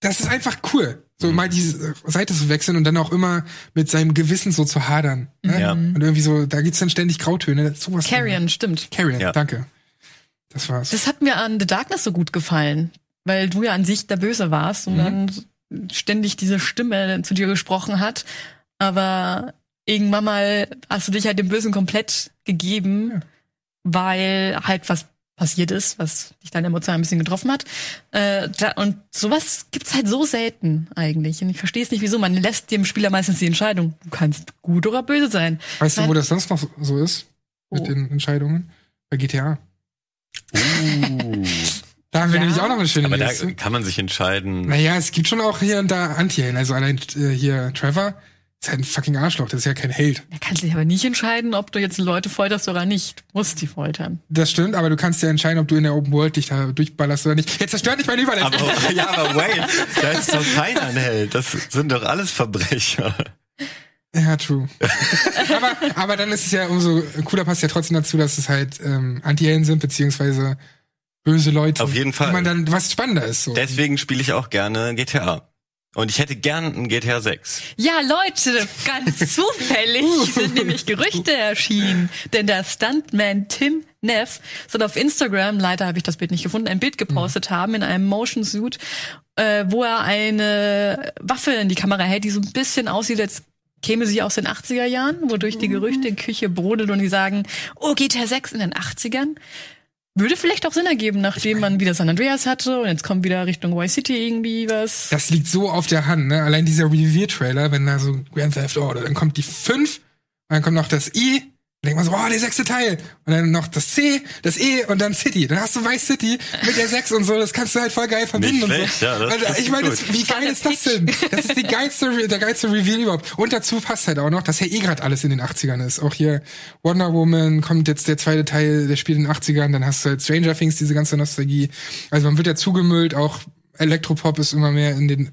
das ist einfach cool. So mal diese Seite zu wechseln und dann auch immer mit seinem Gewissen so zu hadern. Ne? Ja. Und irgendwie so, da gibt's dann ständig Grautöne. Sowas Carrion, stimmt. Carrion, Ja. danke. Das war's. Das hat mir an The Darkness so gut gefallen, weil du ja an sich der Böse warst und Mhm. dann ständig diese Stimme zu dir gesprochen hat. Aber irgendwann mal hast du dich halt dem Bösen komplett gegeben, Ja. weil halt was passiert ist, was dich dann emotional ein bisschen getroffen hat. Äh, da, und sowas gibt's halt so selten eigentlich. Und ich verstehe es nicht, wieso. Man lässt dem Spieler meistens die Entscheidung. Du kannst gut oder böse sein. weißt du, wo das sonst noch so ist? Mit Wo? den Entscheidungen? Bei GTA. Uh. Da haben wir Ja. nämlich auch noch eine schöne Aber da Liste. kann man sich entscheiden. Naja, es gibt schon auch hier und da Anti-Helden. Also allein äh, hier Trevor ist halt ein fucking Arschloch. Das ist ja kein Held. Da kannst du dich aber nicht entscheiden, ob du jetzt Leute folterst oder nicht. Du musst die foltern. Das stimmt, aber du kannst ja entscheiden, ob du in der Open World dich da durchballerst oder nicht. Jetzt zerstört nicht meine Überleitung. Aber, ja, aber wait, da ist doch keiner ein Held. Das sind doch alles Verbrecher. Ja, true. aber, aber dann ist es ja umso cooler, passt ja trotzdem dazu, dass es halt ähm, Anti-Helden sind, beziehungsweise böse Leute. Auf jeden Fall. Man dann, was spannender ist. So. Deswegen spiele ich auch gerne GTA. Und ich hätte gern ein GTA 6. Ja, Leute, ganz zufällig sind nämlich Gerüchte erschienen. Denn der Stuntman Tim Neff soll auf Instagram, leider habe ich das Bild nicht gefunden, ein Bild gepostet haben in einem Motion Suit, äh, wo er eine Waffe in die Kamera hält, die so ein bisschen aussieht, als käme sie aus den 80er Jahren, wodurch die Gerüchte in Küche brodelt und die sagen, oh, GTA 6 in den 80ern. Würde vielleicht auch Sinn ergeben, nachdem man wieder San Andreas hatte und jetzt kommt wieder Richtung Y City irgendwie was. Das liegt so auf der Hand, ne? Allein dieser Reveal-Trailer, wenn da so Grand Theft Auto, dann kommt die 5, und dann kommt noch das I, denkt man so, oh, der sechste Teil. Und dann noch das C, das E und dann City. Dann hast du Vice City mit der 6 und so, das kannst du halt voll geil verbinden und so. ja, also, ich meine, wie geil ist das denn? Das ist die geilste, der geilste Reveal überhaupt. Und dazu passt halt auch noch, dass ja eh gerade alles in den 80ern ist. Auch hier Wonder Woman kommt jetzt der zweite Teil, der spielt in den 80ern, dann hast du halt Stranger Things, diese ganze Nostalgie. Also man wird ja zugemüllt, auch Elektropop ist immer mehr in den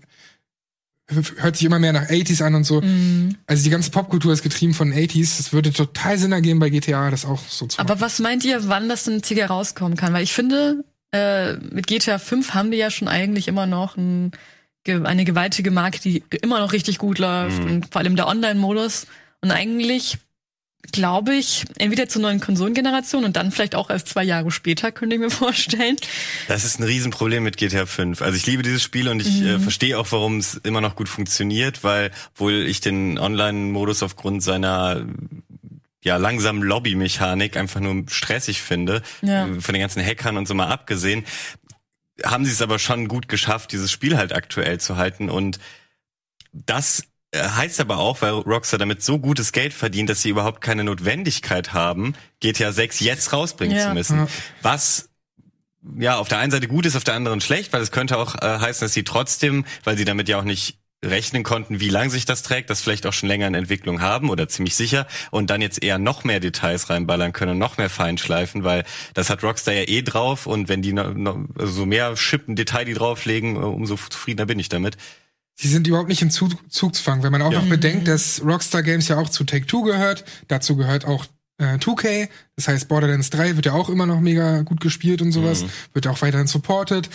hört sich immer mehr nach 80s an und so. Mhm. Also die ganze Popkultur ist getrieben von 80s. Es würde total Sinn ergeben bei GTA, das auch so zu Aber machen. was meint ihr, wann das denn Tiger rauskommen kann? Weil ich finde, äh, mit GTA 5 haben die ja schon eigentlich immer noch ein, eine gewaltige Marke, die immer noch richtig gut läuft Mhm. und vor allem der Online-Modus. Und eigentlich glaube ich, entweder zur neuen Konsolengeneration und dann vielleicht auch erst zwei Jahre später, könnte ich mir vorstellen. Das ist ein Riesenproblem mit GTA 5. Also ich liebe dieses Spiel und ich äh, verstehe auch, warum es immer noch gut funktioniert, weil obwohl ich den Online-Modus aufgrund seiner ja langsamen Lobby-Mechanik einfach nur stressig finde, Ja. äh, von den ganzen Hackern und so mal abgesehen, haben sie es aber schon gut geschafft, dieses Spiel halt aktuell zu halten und das äh, heißt aber auch, weil Rockstar damit so gutes Geld verdient, dass sie überhaupt keine Notwendigkeit haben, GTA 6 jetzt rausbringen Ja. zu müssen. Was ja auf der einen Seite gut ist, auf der anderen schlecht, weil es könnte auch äh, heißen, dass sie trotzdem, weil sie damit ja auch nicht rechnen konnten, wie lang sich das trägt, das vielleicht auch schon länger in Entwicklung haben oder ziemlich sicher und dann jetzt eher noch mehr Details reinballern können und noch mehr feinschleifen, weil das hat Rockstar ja eh drauf und wenn die noch, noch, also so mehr Schippen Detail die drauflegen, äh, umso zufriedener bin ich damit. Sie sind überhaupt nicht im Zug Zugzwang, wenn man auch Ja. noch bedenkt, dass Rockstar Games ja auch zu Take-Two gehört. Dazu gehört auch äh, 2K. Das heißt, Borderlands 3 wird ja auch immer noch mega gut gespielt und sowas. Mhm. Wird auch weiterhin supported.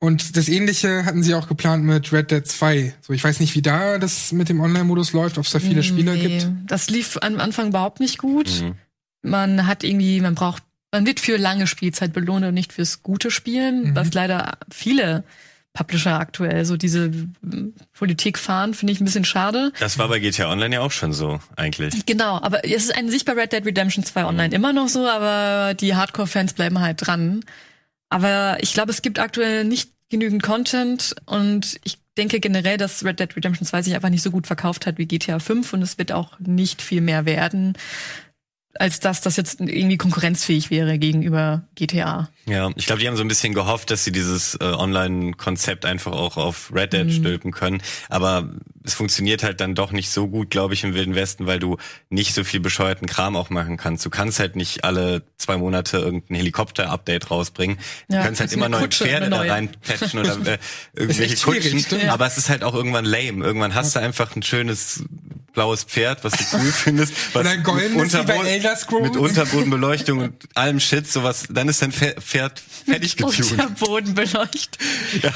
Und das ähnliche hatten sie auch geplant mit Red Dead 2. So, ich weiß nicht, wie da das mit dem Online-Modus läuft, ob es da viele Spieler Nee, gibt. Das lief am Anfang überhaupt nicht gut. Mhm. Man hat irgendwie, man braucht, man wird für lange Spielzeit belohnt und nicht fürs gute Spielen, Mhm. was leider viele Publisher aktuell so diese mm, Politik fahren, finde ich ein bisschen schade. Das war bei GTA Online ja auch schon so, eigentlich. Genau, aber es ist an sich bei Red Dead Redemption 2 online immer noch so, aber die Hardcore-Fans bleiben halt dran. Aber ich glaube, es gibt aktuell nicht genügend Content und ich denke generell, dass Red Dead Redemption 2 sich einfach nicht so gut verkauft hat wie GTA 5 und es wird auch nicht viel mehr werden, als dass das jetzt irgendwie konkurrenzfähig wäre gegenüber GTA. Ja, ich glaube, die haben so ein bisschen gehofft, dass sie dieses äh, Online-Konzept einfach auch auf Red Dead stülpen können. Aber es funktioniert halt dann doch nicht so gut, glaube ich, im Wilden Westen, weil du nicht so viel bescheuerten Kram auch machen kannst. Du kannst halt nicht alle zwei Monate irgendein Helikopter-Update rausbringen. Du Ja, kannst halt immer neue Kutsche, Pferde eine da neue. reinpatchen oder äh, irgendwelche Kutschen. stimmt. Aber es ist halt auch irgendwann lame. Irgendwann hast du einfach ein schönes blaues Pferd, was du cool findest. Was Oder ein goldenes wie bei Elder Scrolls. Mit Unterbodenbeleuchtung und allem Shit, sowas. Dann ist dein Pferd fertig getunt. Unterbodenbeleuchtet.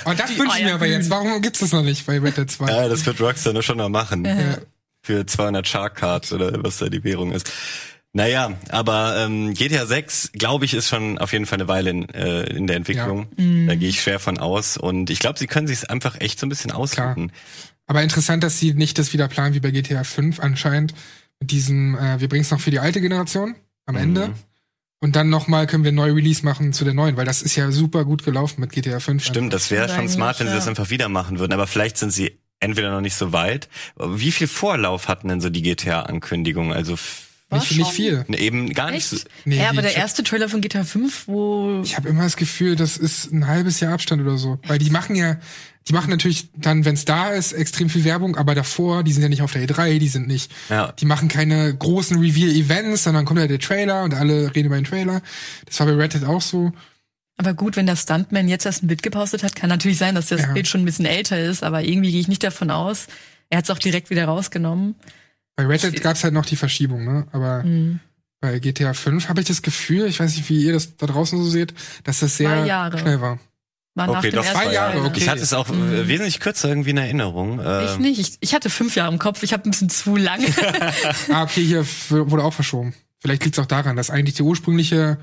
Und das wünsche ich mir aber jetzt. Warum gibt's das noch nicht bei Red Dead 2? Ja, das wird Rockstar nur schon noch machen. Ja. Für 200 Shark Cards oder was da die Währung ist. Naja, aber ähm, GTA 6, glaube ich, ist schon auf jeden Fall eine Weile in, äh, in der Entwicklung. Da gehe ich schwer von aus. Und ich glaube, sie können sich einfach echt so ein bisschen aussuchen. Aber interessant, dass sie nicht das wieder planen wie bei GTA 5 anscheinend. Mit diesem, äh, wir bringen es noch für die alte Generation am Ende. Mhm. Und dann nochmal können wir ein neu Release machen zu der neuen, weil das ist ja super gut gelaufen mit GTA 5. Stimmt, das wäre schon smart, wenn sie das ja. einfach wieder machen würden. Aber vielleicht sind sie entweder noch nicht so weit. Wie viel Vorlauf hatten denn so die GTA-Ankündigungen? Also Nicht, nicht viel. ne, eben gar nicht so. Echt? Nee, ja, aber der erste Trailer von GTA 5, wo Ich habe immer das Gefühl, das ist ein halbes Jahr Abstand oder so. Weil die machen ja, die machen natürlich dann, wenn es da ist, extrem viel Werbung, aber davor, die sind ja nicht auf der E3, die sind nicht, Ja. die machen keine großen Reveal-Events, sondern kommt ja der Trailer und alle reden über den Trailer. Das war bei Red Dead auch so. Aber gut, wenn der Stuntman jetzt erst ein Bild gepostet hat, kann natürlich sein, dass das Ja. Bild schon ein bisschen älter ist, aber irgendwie gehe ich nicht davon aus. Er hat es auch direkt wieder rausgenommen. Bei Red Dead gab's halt noch die Verschiebung, ne? Aber Mhm. bei GTA 5 habe ich das Gefühl, ich weiß nicht, wie ihr das da draußen so seht, dass das sehr schnell war. War Okay, doch zwei Jahre, Trailer. okay. Ich hatte es auch äh, wesentlich kürzer irgendwie in Erinnerung. Ich nicht. Ich, ich hatte fünf Jahre im Kopf. Ich habe ein bisschen zu lange. Ah, okay, hier wurde auch verschoben. Vielleicht liegt's auch daran, dass eigentlich der ursprüngliche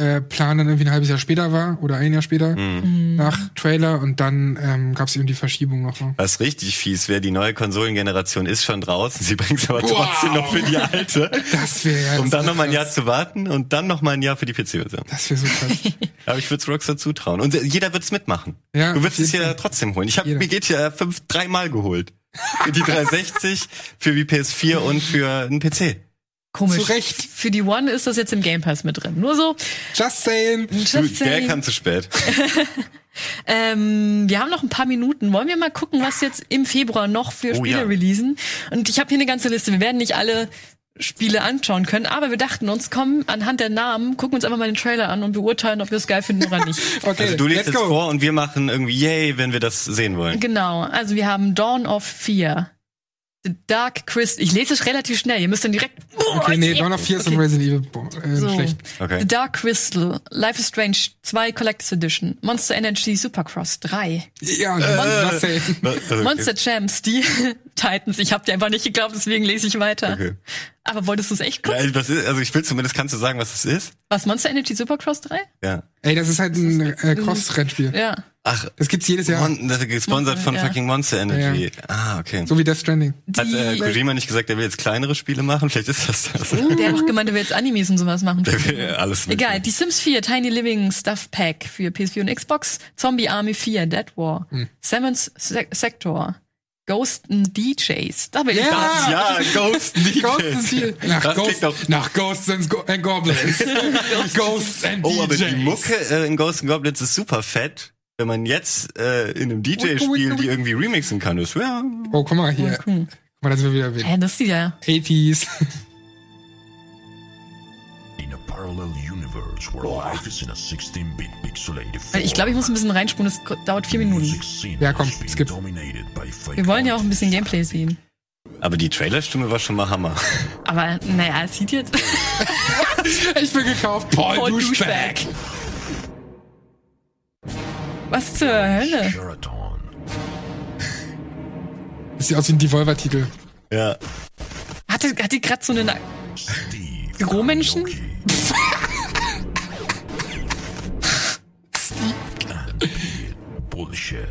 äh, Plan dann irgendwie ein halbes Jahr später war oder ein Jahr später Mhm. nach Trailer und dann ähm, gab's eben die Verschiebung noch. Ne? Was richtig fies wäre, die neue Konsolengeneration ist schon draußen, sie bringt aber Wow. trotzdem noch für die alte. Das wäre Um dann noch mal ein Jahr zu warten und dann noch mal ein Jahr für die PC-Version. Das wäre so krass. Aber ich würde es Rockstar zutrauen. Und äh, jeder wird's mitmachen. Ja, du würdest es ja trotzdem holen. Ich habe mir GTA 5 dreimal geholt. Für die 360, für die PS4 und für einen PC. Komisch. Zu Recht. Für die One ist das jetzt im Game Pass mit drin. Nur so. Just saying. Just Du, der saying. kam zu spät. Ähm, wir haben noch ein paar Minuten. Wollen wir mal gucken, was jetzt im Februar noch für Oh, Spiele ja. releasen? Und ich habe hier eine ganze Liste. Wir werden nicht alle Spiele anschauen können, aber wir dachten uns, komm, anhand der Namen, gucken uns einfach mal den Trailer an und beurteilen, ob wir es geil finden oder nicht. Okay, Also du legst es vor und wir machen irgendwie yay, wenn wir das sehen wollen. genau. Also wir haben Dawn of Fear. The Dark Crystal. Ich lese es relativ schnell. Ihr müsst dann direkt. Okay, nee, Dawn of Fears Okay. und Resident Evil. Boah, äh, So. schlecht. Okay. The Dark Crystal, Life is Strange 2 Collector's Edition, Monster Energy Supercross 3, Ja, was denn? Also, Monster Champs, die Titans. Ich hab dir einfach nicht geglaubt, deswegen lese ich weiter. Okay. Aber wolltest du es echt gucken? Ja, was ist, also ich will zumindest, kannst du sagen, was es ist? Was, Monster Energy Supercross 3? Ja. Ey, das ist halt ein äh, Cross-Rennspiel. Ja. Ach, Das gibt's jedes Jahr. Mon das ist gesponsert von Ja. fucking Monster Energy. Ah, okay. So wie Death Stranding. Hat äh, Kojima nicht gesagt, er will jetzt kleinere Spiele machen? Vielleicht ist das das. der hat doch gemeint, er will jetzt Animes und sowas machen. Alles mit. Egal, die Sims 4 Tiny Living Stuff Pack für PS4 und Xbox, Zombie Army 4 Dead War, Seven's Se Sector, Ghost and DJs. Da will ich Ja. was. Ja, Ghost DJs. Ghosts and Seal. Nach, Das Ghost, nach Ghosts and, Go and Goblins. Ghosts and Oh, aber DJs. die Mucke äh, in Ghosts and Goblins ist super fett. Wenn man jetzt äh, in einem DJ-Spiel die irgendwie remixen kann, ist ja. Oh, guck mal hier. Guck mal, da sind wir wieder Hä, das ist ja. 80s. In a parallel universe where life is in a 16-bit pixelated Weil Ich glaube, ich muss ein bisschen reinspulen, das dauert vier Minuten. Ja, komm, skip. Wir wollen ja auch ein bisschen Gameplay sehen. Aber die Trailerstimme war schon mal Hammer. Aber naja, es sieht jetzt. Ich bin gekauft. Paul, Paul Duschback. Douchebag. Was zur Hölle? Sheraton. Das sieht aus wie ein Devolver-Titel. Ja. Hat, die- hat die gerade so eine. Steve. Büromenschen? Bullshit.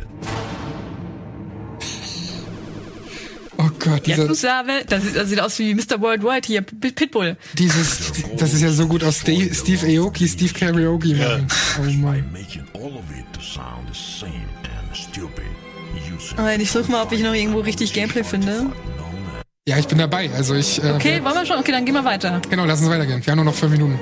Oh Gott, Ja, dieser, du Save, das sieht, das sieht aus wie Mr. Worldwide hier, Pit- Pitbull. dieses, das ist ja so gut aus Steve, Steve Aoki, Steve Karaoke. Oh Mann. stupid. Using Aber ich suche mal, ob ich noch irgendwo richtig Gameplay finde. Ja, ich bin dabei. Also ich, äh, Okay, wollen wir schon? Okay, dann gehen wir weiter. genau, lass uns weitergehen. Wir haben nur noch fünf Minuten.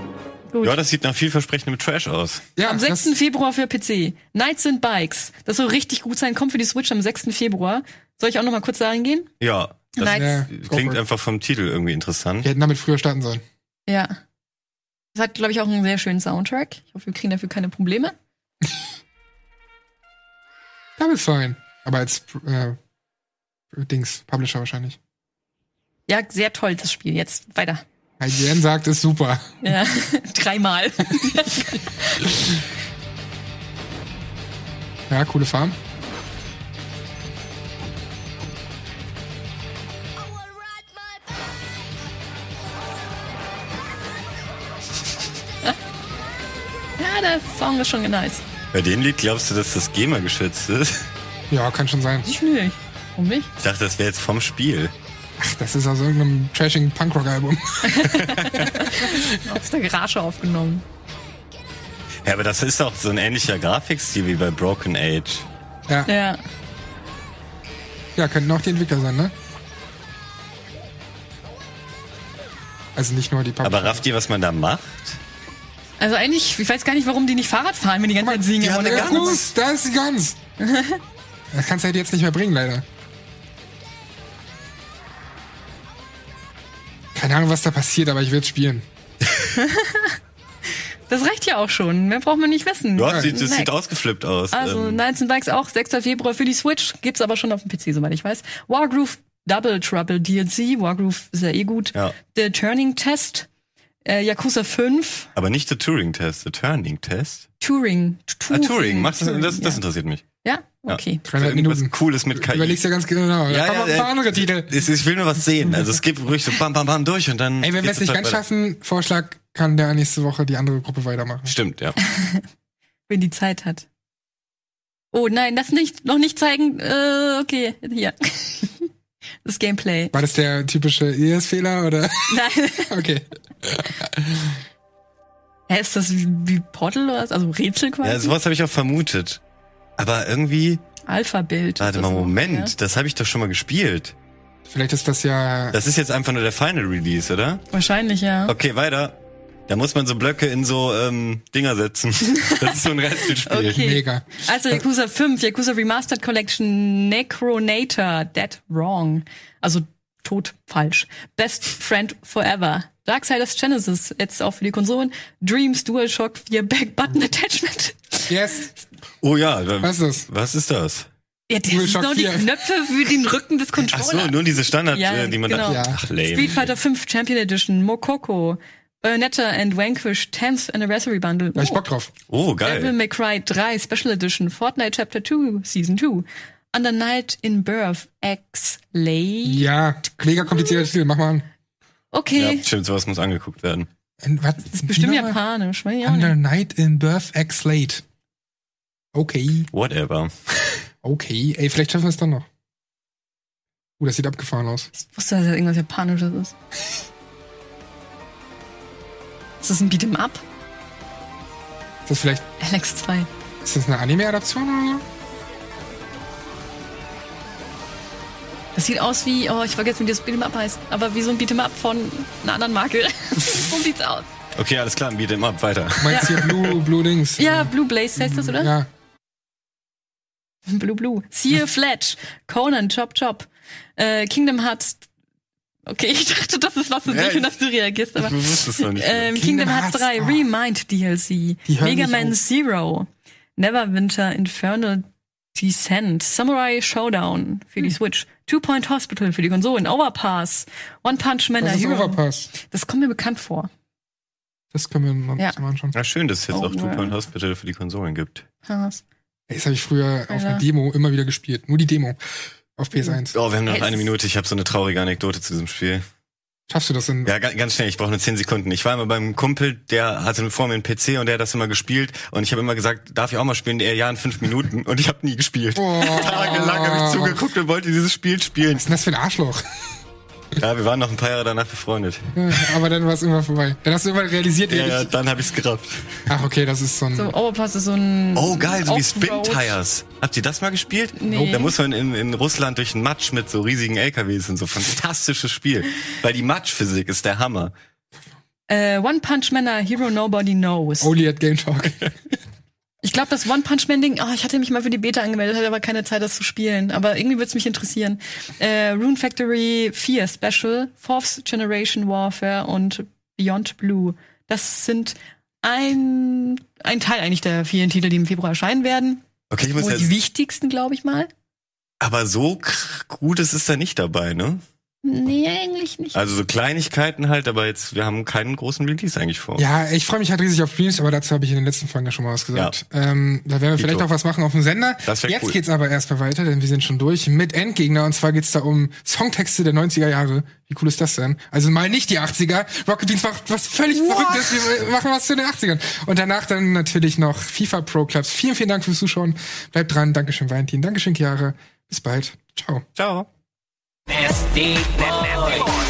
Ja, das sieht nach vielversprechendem Trash aus. Ja, Am 6. das, Februar für PC. Knights and Bikes. Das soll richtig gut sein. Kommt für die Switch am 6. Februar. Soll ich auch noch mal kurz dahin gehen? Ja. Das ja, go klingt einfach vom Titel irgendwie interessant. Wir hätten damit früher starten sollen. Ja. Das hat, glaube ich, auch einen sehr schönen Soundtrack. Ich hoffe, wir kriegen dafür keine Probleme. Damit fein. Aber als äh, Dings, Publisher wahrscheinlich. Ja, sehr toll, das Spiel. Jetzt weiter. IGN sagt, ist super. Ja, dreimal. Ja, coole Farm. ja, der Song ist schon nice. Bei dem Lied glaubst du, dass das GEMA geschützt ist? Ja, kann schon sein. Ich nicht. Warum nicht? Ich dachte, das wäre jetzt vom Spiel. Das ist aus irgendeinem trashing Punkrock-Album. Aus der Garage aufgenommen. Ja, aber das ist auch so ein ähnlicher Grafikstil wie bei Broken Age. Ja, Ja. ja, könnten auch die Entwickler sein, ne? Also nicht nur die Publisher. Aber rafft ihr, was man da macht? Also eigentlich, ich weiß gar nicht, warum die nicht Fahrrad fahren, wenn die ganze Zeit singen. die haben eine gut, da ist die Gans. das kannst du halt jetzt nicht mehr bringen, leider. Keine Ahnung, was da passiert, aber ich will spielen. Das reicht ja auch schon. Mehr braucht man nicht wissen. Ja, sieht, das sieht ausgeflippt aus. Also Ähm, Knights and Bikes auch 6. Februar für die Switch, gibt's aber schon auf dem PC, soweit ich weiß. Wargroove Double Trouble DLC, Wargroove ist ja eh gut. Ja. The Turning Test, äh, Yakuza 5, aber nicht der Turing-Test, der Turning-Test. Turing. Ah, Turing, macht das, das, das ja. interessiert mich. Ja, okay. Dreieinhalb Irgendwas Minuten. Cooles mit KI. Überlegst ja ganz genau. Da Ja, kommen ja, noch ein paar andere Titel. Es ist- Ich will nur was sehen. Also es gibt ruhig so bam, bam, bam durch und dann. Ey, wenn wir es nicht ganz weiter. schaffen, Vorschlag, kann der nächste Woche die andere Gruppe weitermachen. Stimmt, ja. Wenn die Zeit hat. Oh nein, das nicht, noch nicht zeigen. Äh, okay, hier. Das Gameplay. War das der typische ES-Fehler oder? Nein. Okay. Hä, ist das wie, wie Portal oder was? Also Rätsel quasi? Ja, sowas habe ich auch vermutet. Aber irgendwie, Alpha-Bild. warte mal, noch, Moment, ja? das habe ich doch schon mal gespielt. Vielleicht ist das ja. Das ist jetzt einfach nur der Final Release, oder? Wahrscheinlich, ja. Okay, weiter. Da muss man so Blöcke in so ähm, Dinger setzen. Das ist so ein Rätselspiel. Okay. Mega. Also Yakuza 5, Yakuza Remastered Collection, Necronator, Dead Wrong. Also tot falsch. Best Friend Forever. Darksiders Genesis, jetzt auch für die Konsolen. Dreams DualShock 4 Back Button Attachment. Yes. Oh ja, Was ist das? was ist das? Ja, das sind doch die 4. Knöpfe für den Rücken des Ach Controllers. so, nur diese Standard, Ja, äh, die man genau. da. Ja. Ach, lame. Street Fighter 5 Champion Edition, Mokoko, Bayonetta and Vanquish 10th Anniversary Bundle. Da hab ich Bock drauf. Oh, Devil geil. May Cry 3 Special Edition, Fortnite Chapter 2 Season 2, Under Night in Birth X Lay. Ja, mega komplizierter Titel, mach mal an. Okay, Ja, stimmt, sowas muss angeguckt werden. Und was, das ist bestimmt japanisch. Under. Night in Birth X Late. Okay, Whatever. okay. Ey, vielleicht schaffen wir es dann noch. Uh, das sieht abgefahren aus. Ich wusste, dass das irgendwas Japanisches ist. Ist das ein Beat'em Up? Ist das vielleicht, Alex 2. ist das eine Anime-Adaption oder so? Das sieht aus wie, oh, ich vergesse, wie das Beat'em Up heißt, aber wie so ein Beat'em Up von einer anderen Marke. so sieht's aus. Okay, alles klar, beat him up, weiter. Du meinst hier Blue, Blue Dings? Ja, Blue Blaze heißt das, oder? Ja. Blue Blue. Seal Fletch. Conan, Chop Chop. Äh, Kingdom Hearts. Okay, ich dachte, das ist was für Ja, dich und dass du reagierst, aber. Ich wusste es noch nicht. Ähm, Kingdom Kingdom Hearts Hearts, 3 oh. Remind DLC. Mega Man. Zero. Neverwinter Infernal Descent. Samurai Showdown für Hm. die Switch. Two Point Hospital für die Konsolen. Overpass. One Punch Man Was ist Hero. Overpass? Das kommt mir bekannt vor. Das können wir noch Ja. mal anschauen. Na schön, dass es jetzt Oh, auch Two ja. Point Hospital für die Konsolen gibt. Krass. Ey, Das habe ich früher auf einer Demo immer wieder gespielt. Nur die Demo. Auf PS1. Oh, wir haben noch eine Minute. Ich habe so eine traurige Anekdote zu diesem Spiel. Schaffst du das in Ja, ga- ganz schnell. Ich brauche nur 10 Sekunden. Ich war immer beim Kumpel, der hatte vor mir einen PC und der hat das immer gespielt. Und ich habe immer gesagt, darf ich auch mal spielen? Der ja in fünf Minuten. Und ich habe nie gespielt. Oh. Tagelang habe ich zugeguckt und wollte dieses Spiel spielen. Was ist denn das für ein Arschloch? Ja, wir waren noch ein paar Jahre danach befreundet. Ja, Aber dann war es irgendwann vorbei. Dann hast du irgendwann realisiert, Ja, ey, ja, ich- dann habe ich's gerafft. ach okay, das ist so ein. So, Overpass ist so ein. Oh, geil, so wie Offroad- Spin Tires. Habt ihr das mal gespielt? Nee. Da muss man in, in Russland durch den Matsch mit so riesigen LKWs und so. Fantastisches Spiel. Weil die Matschphysik ist der Hammer. Äh, One Punch Man, a Hero Nobody Knows. Only at Game Talk. Ich glaube, das One Punch Man Ding, oh, ich hatte mich mal für die Beta angemeldet, hatte aber keine Zeit, das zu spielen. Aber irgendwie würde es mich interessieren. Äh, Rune Factory 4 Special, Fourth Generation Warfare und Beyond Blue. Das sind ein, ein Teil eigentlich der vielen Titel, die im Februar erscheinen werden. Okay, ich muss Wohl die jetzt, wichtigsten, glaube ich mal. aber so Gutes ist da nicht dabei, ne? Nee, eigentlich nicht. Also so Kleinigkeiten halt, aber jetzt, wir haben keinen großen Release eigentlich vor. Ja, ich freue mich halt riesig auf Streams, aber dazu habe ich in den letzten Folgen ja schon mal was gesagt. Ähm, da werden wir vielleicht Dito. auch was machen auf dem Sender. Das Jetzt cool. geht's aber erstmal weiter, denn wir sind schon durch mit Endgegner und zwar geht's da um Songtexte der 90er Jahre. Wie cool ist das denn? Also mal nicht die 80er. Rocket Beans macht was völlig Verrücktes. Wir machen was zu den 80ern. Und danach dann natürlich noch FIFA Pro Clubs. Vielen, vielen Dank fürs Zuschauen. Bleibt dran. Dankeschön, Valentin. Dankeschön, Chiara. Bis bald. Ciao. Ciao. Nasty boy.